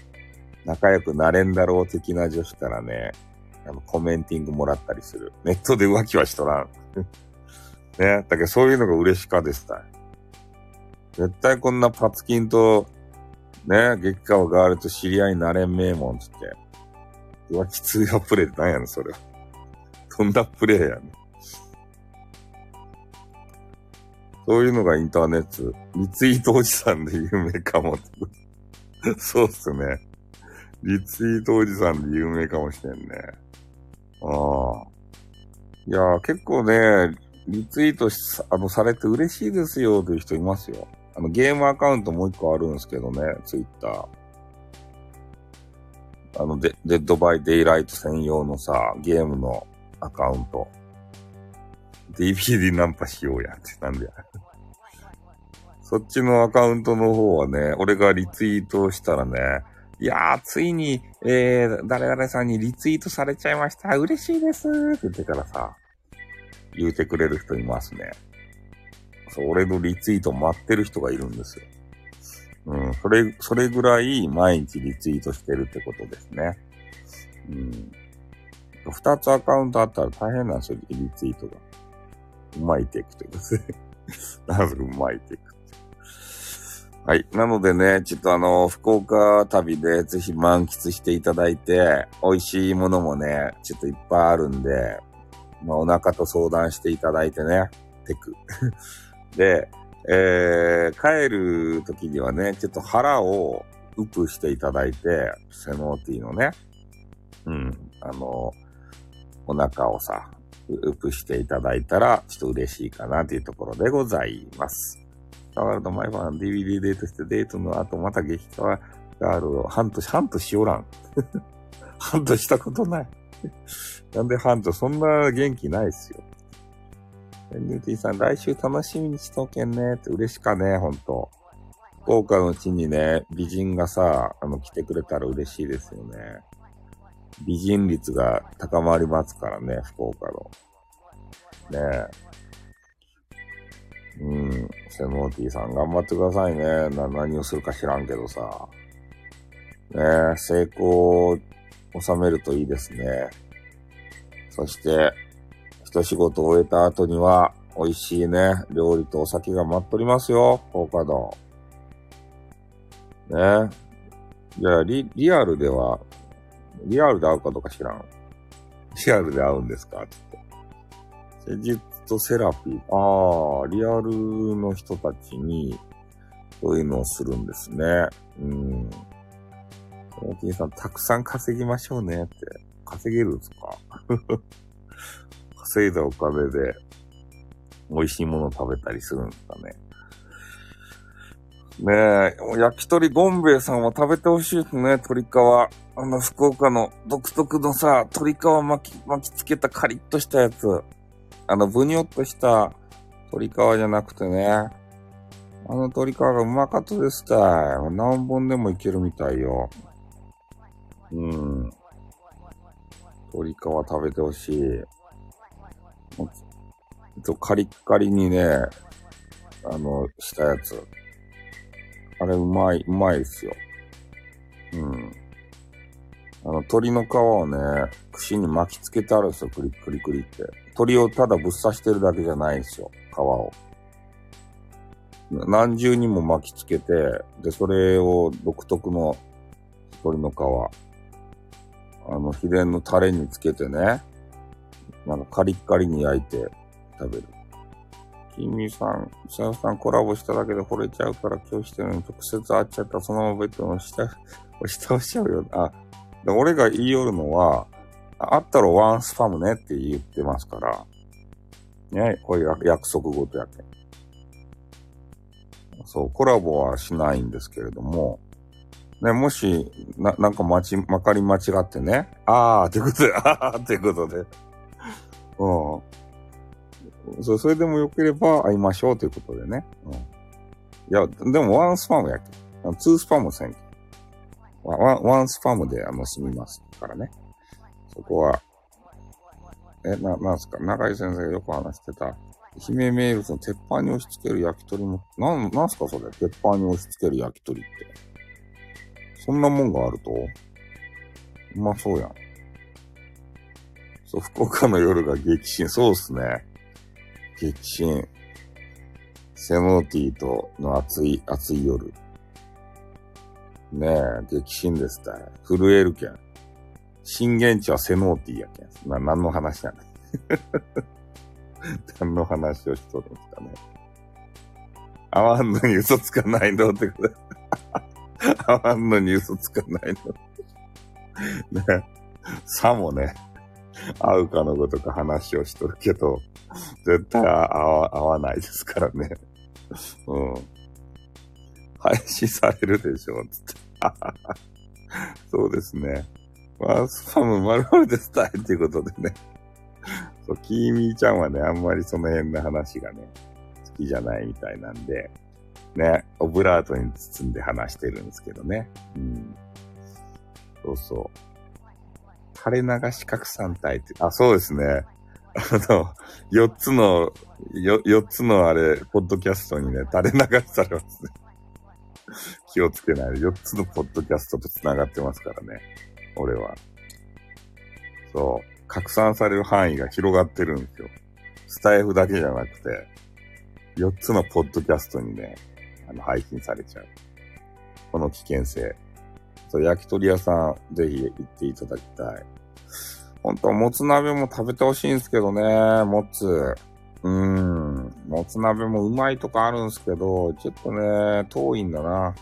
仲良くなれんだろう的な女子からね、あの、コメンティングもらったりする。ネットで浮気はしとらん。ね、だけどそういうのが嬉しかでした。絶対こんなパツキンと、ね、激川ガールと知り合いになれんめえもんつって。浮気通用プレイって何やねん、それは。どんなプレイやねん。そういうのがインターネット。リツイートおじさんで有名かも。そうっすね。リツイートおじさんで有名かもしれんね。ああ。いや結構ね、リツイートあの、されて嬉しいですよという人いますよ。あの、ゲームアカウントもう一個あるんですけどね、ツイッター。あの、デ Dead by Daylight 専用のさ、ゲームのアカウント。DVD ナンパしようやって、なんでや。そっちのアカウントの方はね、俺がリツイートしたらね、いやー、ついに、えー、誰々さんにリツイートされちゃいました。嬉しいですって言ってからさ、言うてくれる人いますね。そう、俺のリツイート待ってる人がいるんですよ。うん、それ、それぐらい毎日リツイートしてるってことですね。うん。二つアカウントあったら大変なんですよ、リツイートが。うまいテクということで。なぜうまいテク。はい。なのでね、ちょっとあの、福岡旅でぜひ満喫していただいて、美味しいものもね、ちょっといっぱいあるんで、まあお腹と相談していただいてね、テク。で、えー、帰る時にはね、ちょっと腹をウプしていただいて、セノーティーのね、うん、あの、お腹をさ、ウプしていただいたら、ちょっと嬉しいかなというところでございます。ワールド毎晩 DVD デートしてデートの後また激化ガールを半年、半年しおらん。半年したことない。なんで半年、そんな元気ないっすよ。NT さん、来週楽しみにしとけんねって嬉しかね、ほんと。福岡の地にね、美人がさ、あの、来てくれたら嬉しいですよね。美人率が高まりますからね、福岡の。ねえ。うん。セノーティーさん頑張ってくださいね。な、何をするか知らんけどさ。ねえ、成功を収めるといいですね。そして、一仕事を終えた後には、美味しいね、料理とお酒が待っとりますよ、放課堂。ね。いや、リ、リアルでは、リアルで会うかどうか知らん。リアルで会うんですか？つって。施術とセラピー。ああ、リアルの人たちに、そういうのをするんですね。うん。大木さん、たくさん稼ぎましょうねって。稼げるんですか？稼いだお金で美味しいもの食べたりするんですかね。ねえ、焼き鳥ゴンベイさんは食べてほしいですね、鶏皮。あの、福岡の独特のさ、鶏皮巻き、巻きつけたカリッとしたやつ。あの、ブニョっとした鶏皮じゃなくてね。あの鶏皮がうまかったですたい。何本でもいけるみたいよ。うん。鶏皮食べてほしい。カリッカリにね、あの、したやつ。あれうまい、うまいですよ。うん。あの、鶏の皮をね、串に巻きつけてあるんですよ、クリクリクリって。鶏をただぶっ刺してるだけじゃないんですよ、皮を。何重にも巻きつけて、で、それを独特の鶏の皮、あの、秘伝のタレにつけてね、なんかカリッカリに焼いて食べる。キミさん、シャンさんコラボしただけで惚れちゃうから今日してるのに直接会っちゃったそのままベッドの下、下 押しちゃうよ。あ、で俺が言いよるのは、あったらワンスパムねって言ってますから。ね、こういう約束事やけん。そう、コラボはしないんですけれども、ね、もし、な、なんかまち、まかり間違ってね、あーってことで、あーってことで、うん。そう、それでも良ければ会いましょうということでね。うん。いや、でもワンスパムやけ。ツースパムせんけ。ワン、ワンスパムで、あの、済みますからね。そこは、え、な、なんすか、長井先生がよく話してた、愛媛名物の鉄板に押し付ける焼き鳥も、なん、なんすかそれ、鉄板に押し付ける焼き鳥って。そんなもんがあると？うまそうやん。そう、福岡の夜が激震。そうっすね。激震。セノーティーとの暑い、暑い夜。ねえ、激震ですた。震えるけん。震源地はセノーティーやけん。な、何の話やねん。何の話をしとるんですかね。あわんのに嘘つかないのってこと あわんのに嘘つかないの。ね。さもね、会うかのごとく話をしとるけど、絶対会わないですからね。うん。配信されるでしょ、つって。そうですね。ワースパム丸々で伝えっていうことでね。そう、キーミーちゃんはね、あんまりその辺の話がね、好きじゃないみたいなんで、ね、オブラートに包んで話してるんですけどね。うん。そうそう。垂れ流し拡散体って、あ、そうですね。あの、四つの、よ、四つのあれ、ポッドキャストにね、垂れ流しされますね。気をつけないで、四つのポッドキャストと繋がってますからね。俺は。そう。拡散される範囲が広がってるんですよ。スタイフだけじゃなくて、四つのポッドキャストにね、あの、配信されちゃう。この危険性。そう、焼き鳥屋さん、ぜひ行っていただきたい。本当はもつ鍋も食べてほしいんですけどね、もつ。うーん。もつ鍋もうまいとこあるんですけど、ちょっとね、遠いんだな。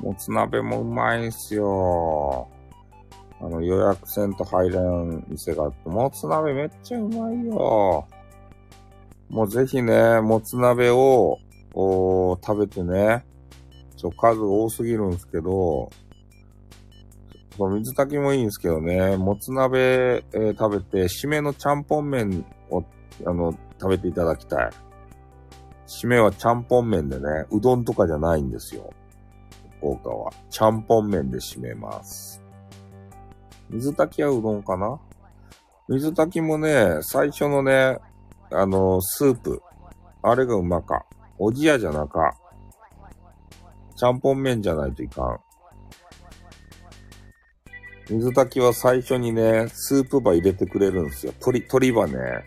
もつ鍋もうまいんすよ。あの、予約せんと入れん店があって、もつ鍋めっちゃうまいよ。もうぜひね、もつ鍋を、食べてね、ちょ、数多すぎるんすけど、水炊きもいいんですけどね、もつ鍋、えー、食べて、締めのちゃんぽん麺を、あの、食べていただきたい。締めはちゃんぽん麺でね、うどんとかじゃないんですよ。福岡は。ちゃんぽん麺で締めます。水炊きはうどんかな？水炊きもね、最初のね、あの、スープ。あれがうまか。おじやじゃなか。ちゃんぽん麺じゃないといかん。水炊きは最初にね、スープ場入れてくれるんですよ。鶏、鶏場ね、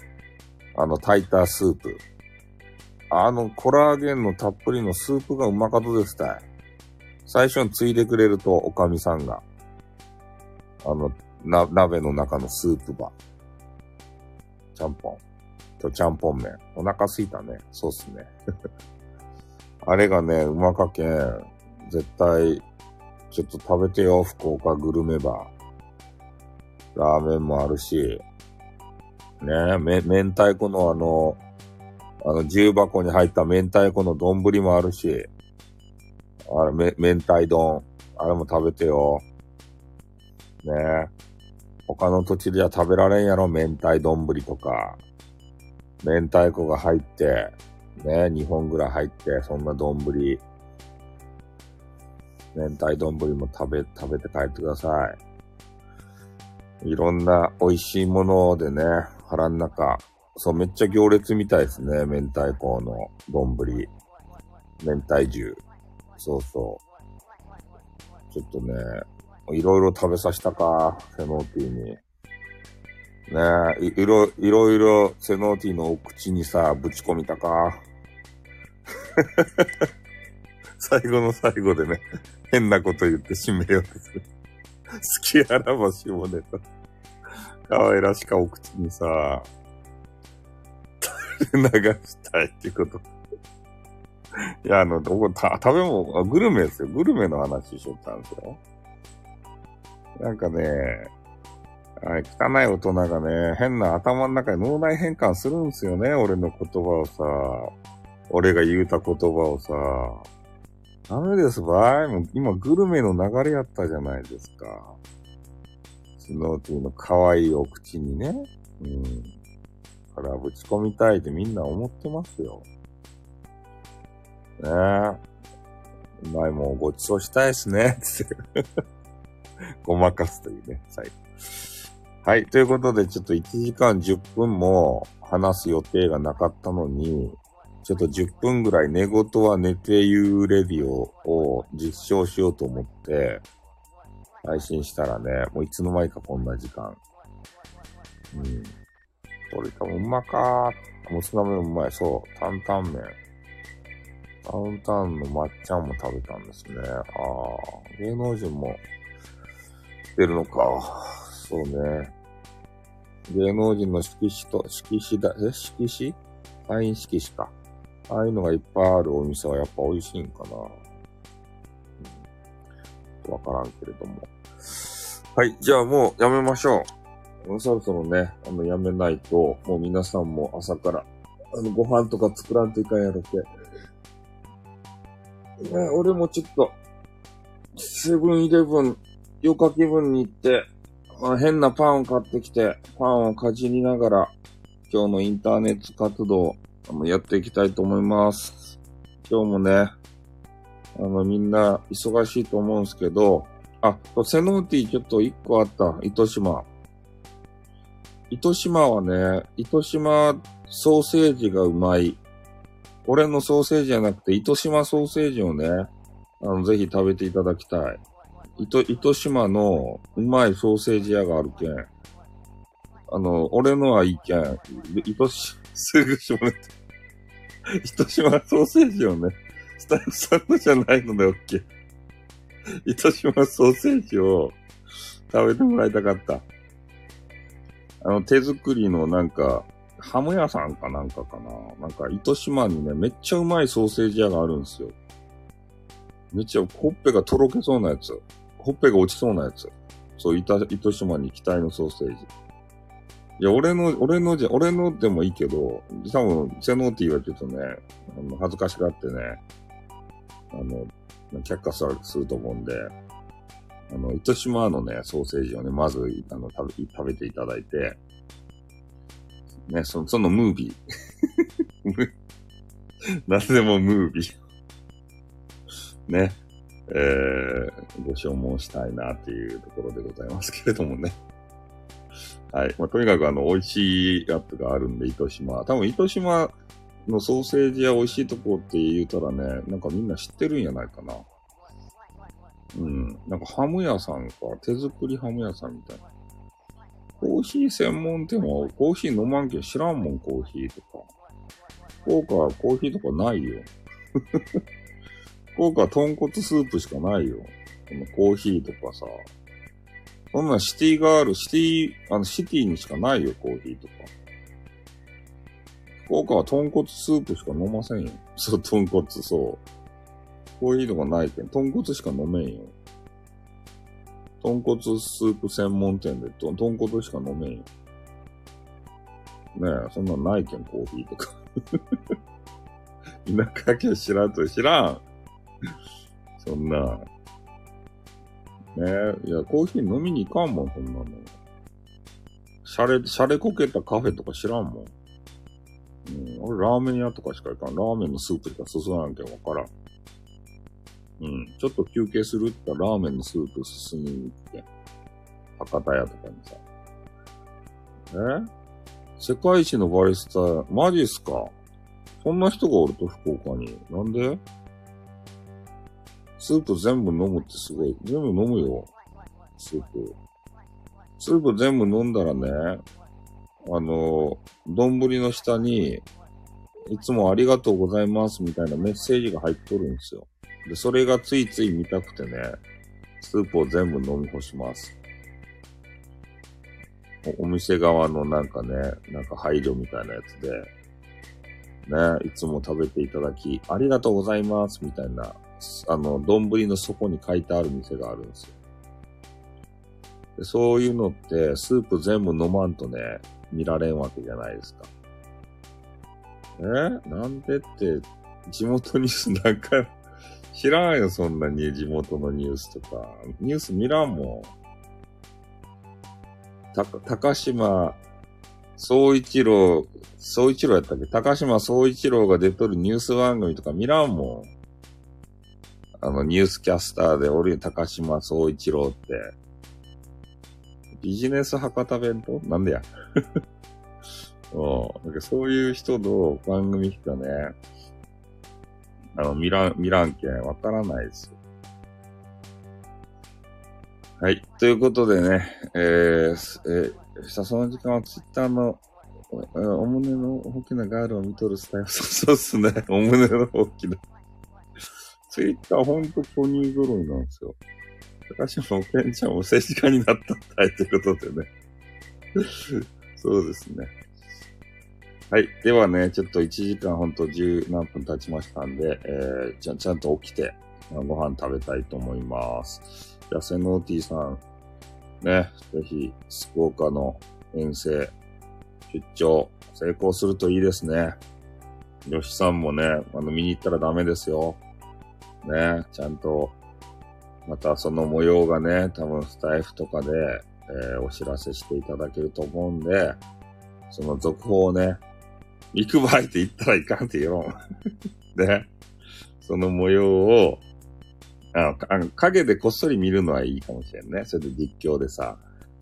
あの、炊いたスープ。あの、コラーゲンのたっぷりのスープがうまかとですたい。最初についでくれると、おかみさんが。あの、な、鍋の中のスープ場。ちゃんぽん。とちゃんぽん麺。お腹すいたね。そうっすね。あれがね、うまかけん。絶対ちょっと食べてよ、福岡グルメバー。ラーメンもあるし、ねめ、明太子のあの、あの、重箱に入った明太子の丼もあるし、あれ、め、明太丼。あれも食べてよ。ねえ。他の土地では食べられんやろ、明太丼とか。明太子が入って、ね、2本ぐらい入って、そんな丼。明太丼も食べ、食べて帰ってください。いろんな美味しいものでね、腹ん中。そう、めっちゃ行列みたいですね。明太子の丼。明太重。そうそう。ちょっとね、いろいろ食べさせたか、セノーティーに。ねえ、いろ、いろいろセノーティーのお口にさ、ぶち込みたか。最後の最後でね、変なこと言って締めようとする。好きあらばしもねと。可愛らしかお口にさ、流したいってこと。いや、あの、僕、た、食べ物、グルメですよ。グルメの話しとったんですよ。なんかね、はい、汚い大人がね、変な頭の中に脳内変換するんですよね、俺の言葉をさ。俺が言うた言葉をさ。ダメですばい。もう今グルメの流れやったじゃないですか。スノーティーの可愛いお口にね。うん。からぶち込みたいってみんな思ってますよ。ねえ。うまいもんごちそうしたいですね。ごまかすというね、最後。はい。ということで、ちょっと1時間10分も話す予定がなかったのに、ちょっと10分ぐらい寝言は寝て言うレディオを実証しようと思って、配信したらね、もういつの間にかこんな時間。うん。どれかもうまかー。もつ鍋もうまい。そう。担々麺。ダウンタウンのまっちゃんも食べたんですね。ああ、芸能人も来てるのか。そうね。芸能人の色紙と、色紙だ、え色紙？サイン色紙か。ああいうのがいっぱいあるお店はやっぱ美味しいんかな。うん。わからんけれども。はい。じゃあもうやめましょう。そろそろね、あの、やめないと、もう皆さんも朝から、あの、ご飯とか作らんといかんやろって。ね、俺もちょっと、セブンイレブン、8日気分に行って、まあ、変なパンを買ってきて、パンをかじりながら、今日のインターネット活動、やっていきたいと思います。今日もね、あの、みんな忙しいと思うんですけど、あ、セノーティーちょっと1個あった、糸島。糸島はね、糸島ソーセージがうまい。俺のソーセージじゃなくて、糸島ソーセージをね、あの、ぜひ食べていただきたい。糸、糸島のうまいソーセージ屋があるけん。あの、俺のはいいけん。糸し、すぐしまれて。糸島ソーセージをね、スタイフさんのじゃないので OK。糸島ソーセージを食べてもらいたかった。あの、手作りのなんか、ハム屋さんかなんかかな。なんか、糸島にね、めっちゃうまいソーセージ屋があるんですよ。めっちゃ、ほっぺがとろけそうなやつ。ほっぺが落ちそうなやつ。そう、糸島に期待のソーセージ。いや、俺の、俺のじゃ、俺のでもいいけど、多分、セノーティーはちょっとね、あの恥ずかしがってね、あの、却下すると思うんで、あの、糸島のね、ソーセージをね、まず、あの、食べ、食べていただいて、ね、その、そのムービー。何でもムービー。ね。えー、ご消耗したいなっていうところでございますけれどもね。はい。まあ、とにかくあの、美味しいやつがあるんで、糸島。多分、糸島のソーセージや美味しいとこって言うたらね、なんかみんな知ってるんやないかな。うん。なんかハム屋さんか、手作りハム屋さんみたいな。コーヒー専門店はコーヒー飲まんけん知らんもん、コーヒーとか。福岡はコーヒーとかないよ。福岡は豚骨スープしかないよ。このコーヒーとかさ。そんなシティガール、シティ、あの、シティにしかないよ、コーヒーとか。福岡は豚骨スープしか飲ませんよ。そう、豚骨、そう。コーヒーとかないけん、豚骨しか飲めんよ。豚骨スープ専門店で、豚骨しか飲めんよ。ねえそんなんないけん、コーヒーとか。田舎家知らんと知らん。そんな。ねいや、コーヒー飲みに行かんもん、そんなの。シャレ、シャレこけたカフェとか知らんもん。うん、俺ラーメン屋とかしか行かん。ラーメンのスープとかすすらんけんわからん。うん、ちょっと休憩するって言ったらラーメンのスープ進みに行って。博多屋とかにさ。え？世界一のバリスタ、マジっすか？そんな人がおると福岡に。なんで？スープ全部飲むってすごい。全部飲むよ。スープ。スープ全部飲んだらね、あの、丼の下に、いつもありがとうございますみたいなメッセージが入っとるんですよ。で、それがついつい見たくてね、スープを全部飲み干します。お店側のなんかね、なんか配慮みたいなやつで、ね、いつも食べていただき、ありがとうございますみたいな、あの、丼の底に書いてある店があるんですよ。でそういうのって、スープ全部飲まんとね、見られんわけじゃないですか。え？なんでって、地元ニュースなんか、知らんよ、そんなに地元のニュースとか。ニュース見らんもん。た、高島総一郎、総一郎やったっけ？高島総一郎が出とるニュース番組とか見らんもん。あの、ニュースキャスターでおる高島総一郎って。ビジネス博多弁当？なんでや？うん。なんかそういう人の番組しかね、あの、見らん、見らんけんわからないですよ。はい。ということでね、えー、えー、その時間はツイッターの、お胸の大きなガールを見とるスタイル。そうっすね。お胸の大きな。ツイッターほんとポニー揃いなんですよ。高島おけんちゃんも政治家になったたいということでね。そうですね。はい。ではね、ちょっと1時間ほんと十何分経ちましたんで、えー、ちゃちゃんと起きて、ご飯食べたいと思います。じゃあ、セノーティーさん、ね、ぜひ、福岡の遠征、出張、成功するといいですね。吉さんもね、あの、見に行ったらダメですよ。ね、ちゃんと、またその模様がね、多分スタイフとかで、えー、お知らせしていただけると思うんで、その続報をね、行く場合って言ったらいかんって言おう。ね。その模様を、ああの、影でこっそり見るのはいいかもしれんね。それで実況でさ、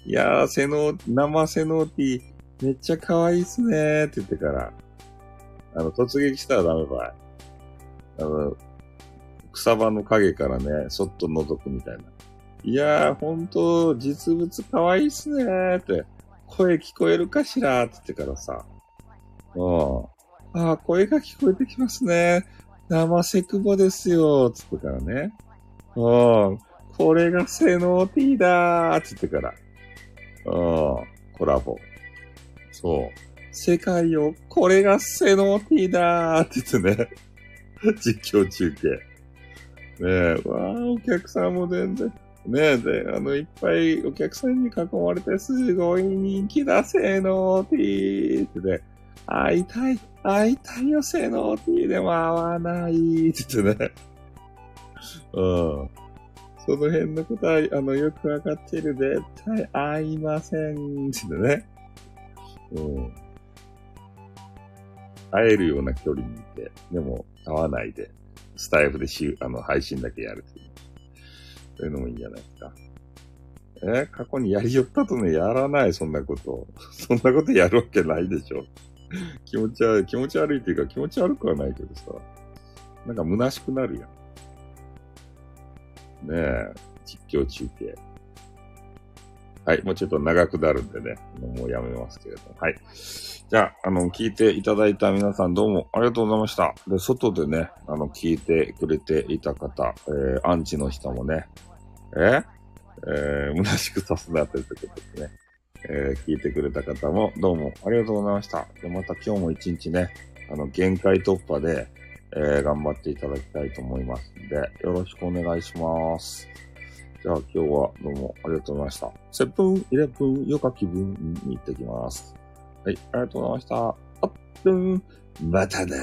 いやー、セノ、生セノーティー、めっちゃ可愛いっすねーって言ってから、あの、突撃したらダメばい。あの、草場の影からね、そっと覗くみたいな。いやー、ほんと、実物可愛いいっすねーって、声聞こえるかしらーって言ってからさ、うん。ああ、声が聞こえてきますね。生セクボですよ、つってからね。うん。これがセノーティーだーって言ってから。うん。コラボ。そう。世界を、これがセノーティーだーって言ってね。実況中継。ねえ、わー、お客さんも全然。ねえ、で、あの、いっぱいお客さんに囲まれて、すごい人気だ、セノーティーってね。会いたい、会いたいよ、セノーティーでも会わないって言ってね。うん。その辺のことは、あの、よくわかっている。絶対会いません。ってね。うん。会えるような距離にいて、でも会わないで、スタイフでしあの、配信だけやるという。そういうのもいいんじゃないですか。え過去にやりよったとね、やらない、そんなこと。そんなことやるわけないでしょ。気持ち悪い、気持ち悪いっていうか気持ち悪くはないけどさ。なんか虚しくなるやん。ねえ、実況中継。はい、もうちょっと長くなるんでね、もうやめますけれども。はい。じゃあ、あの、聞いていただいた皆さんどうもありがとうございました。で、外でね、あの、聞いてくれていた方、えー、アンチの人もね、え？えー、虚しくさすなということですね。えー、聞いてくれた方もどうもありがとうございました。で、また今日も一日ね、あの、限界突破で、えー、頑張っていただきたいと思いますんで、よろしくお願いします。じゃあ今日はどうもありがとうございました。セブンイレブンよか気分に行ってきます。はい。ありがとうございました。あっ、うん、またな。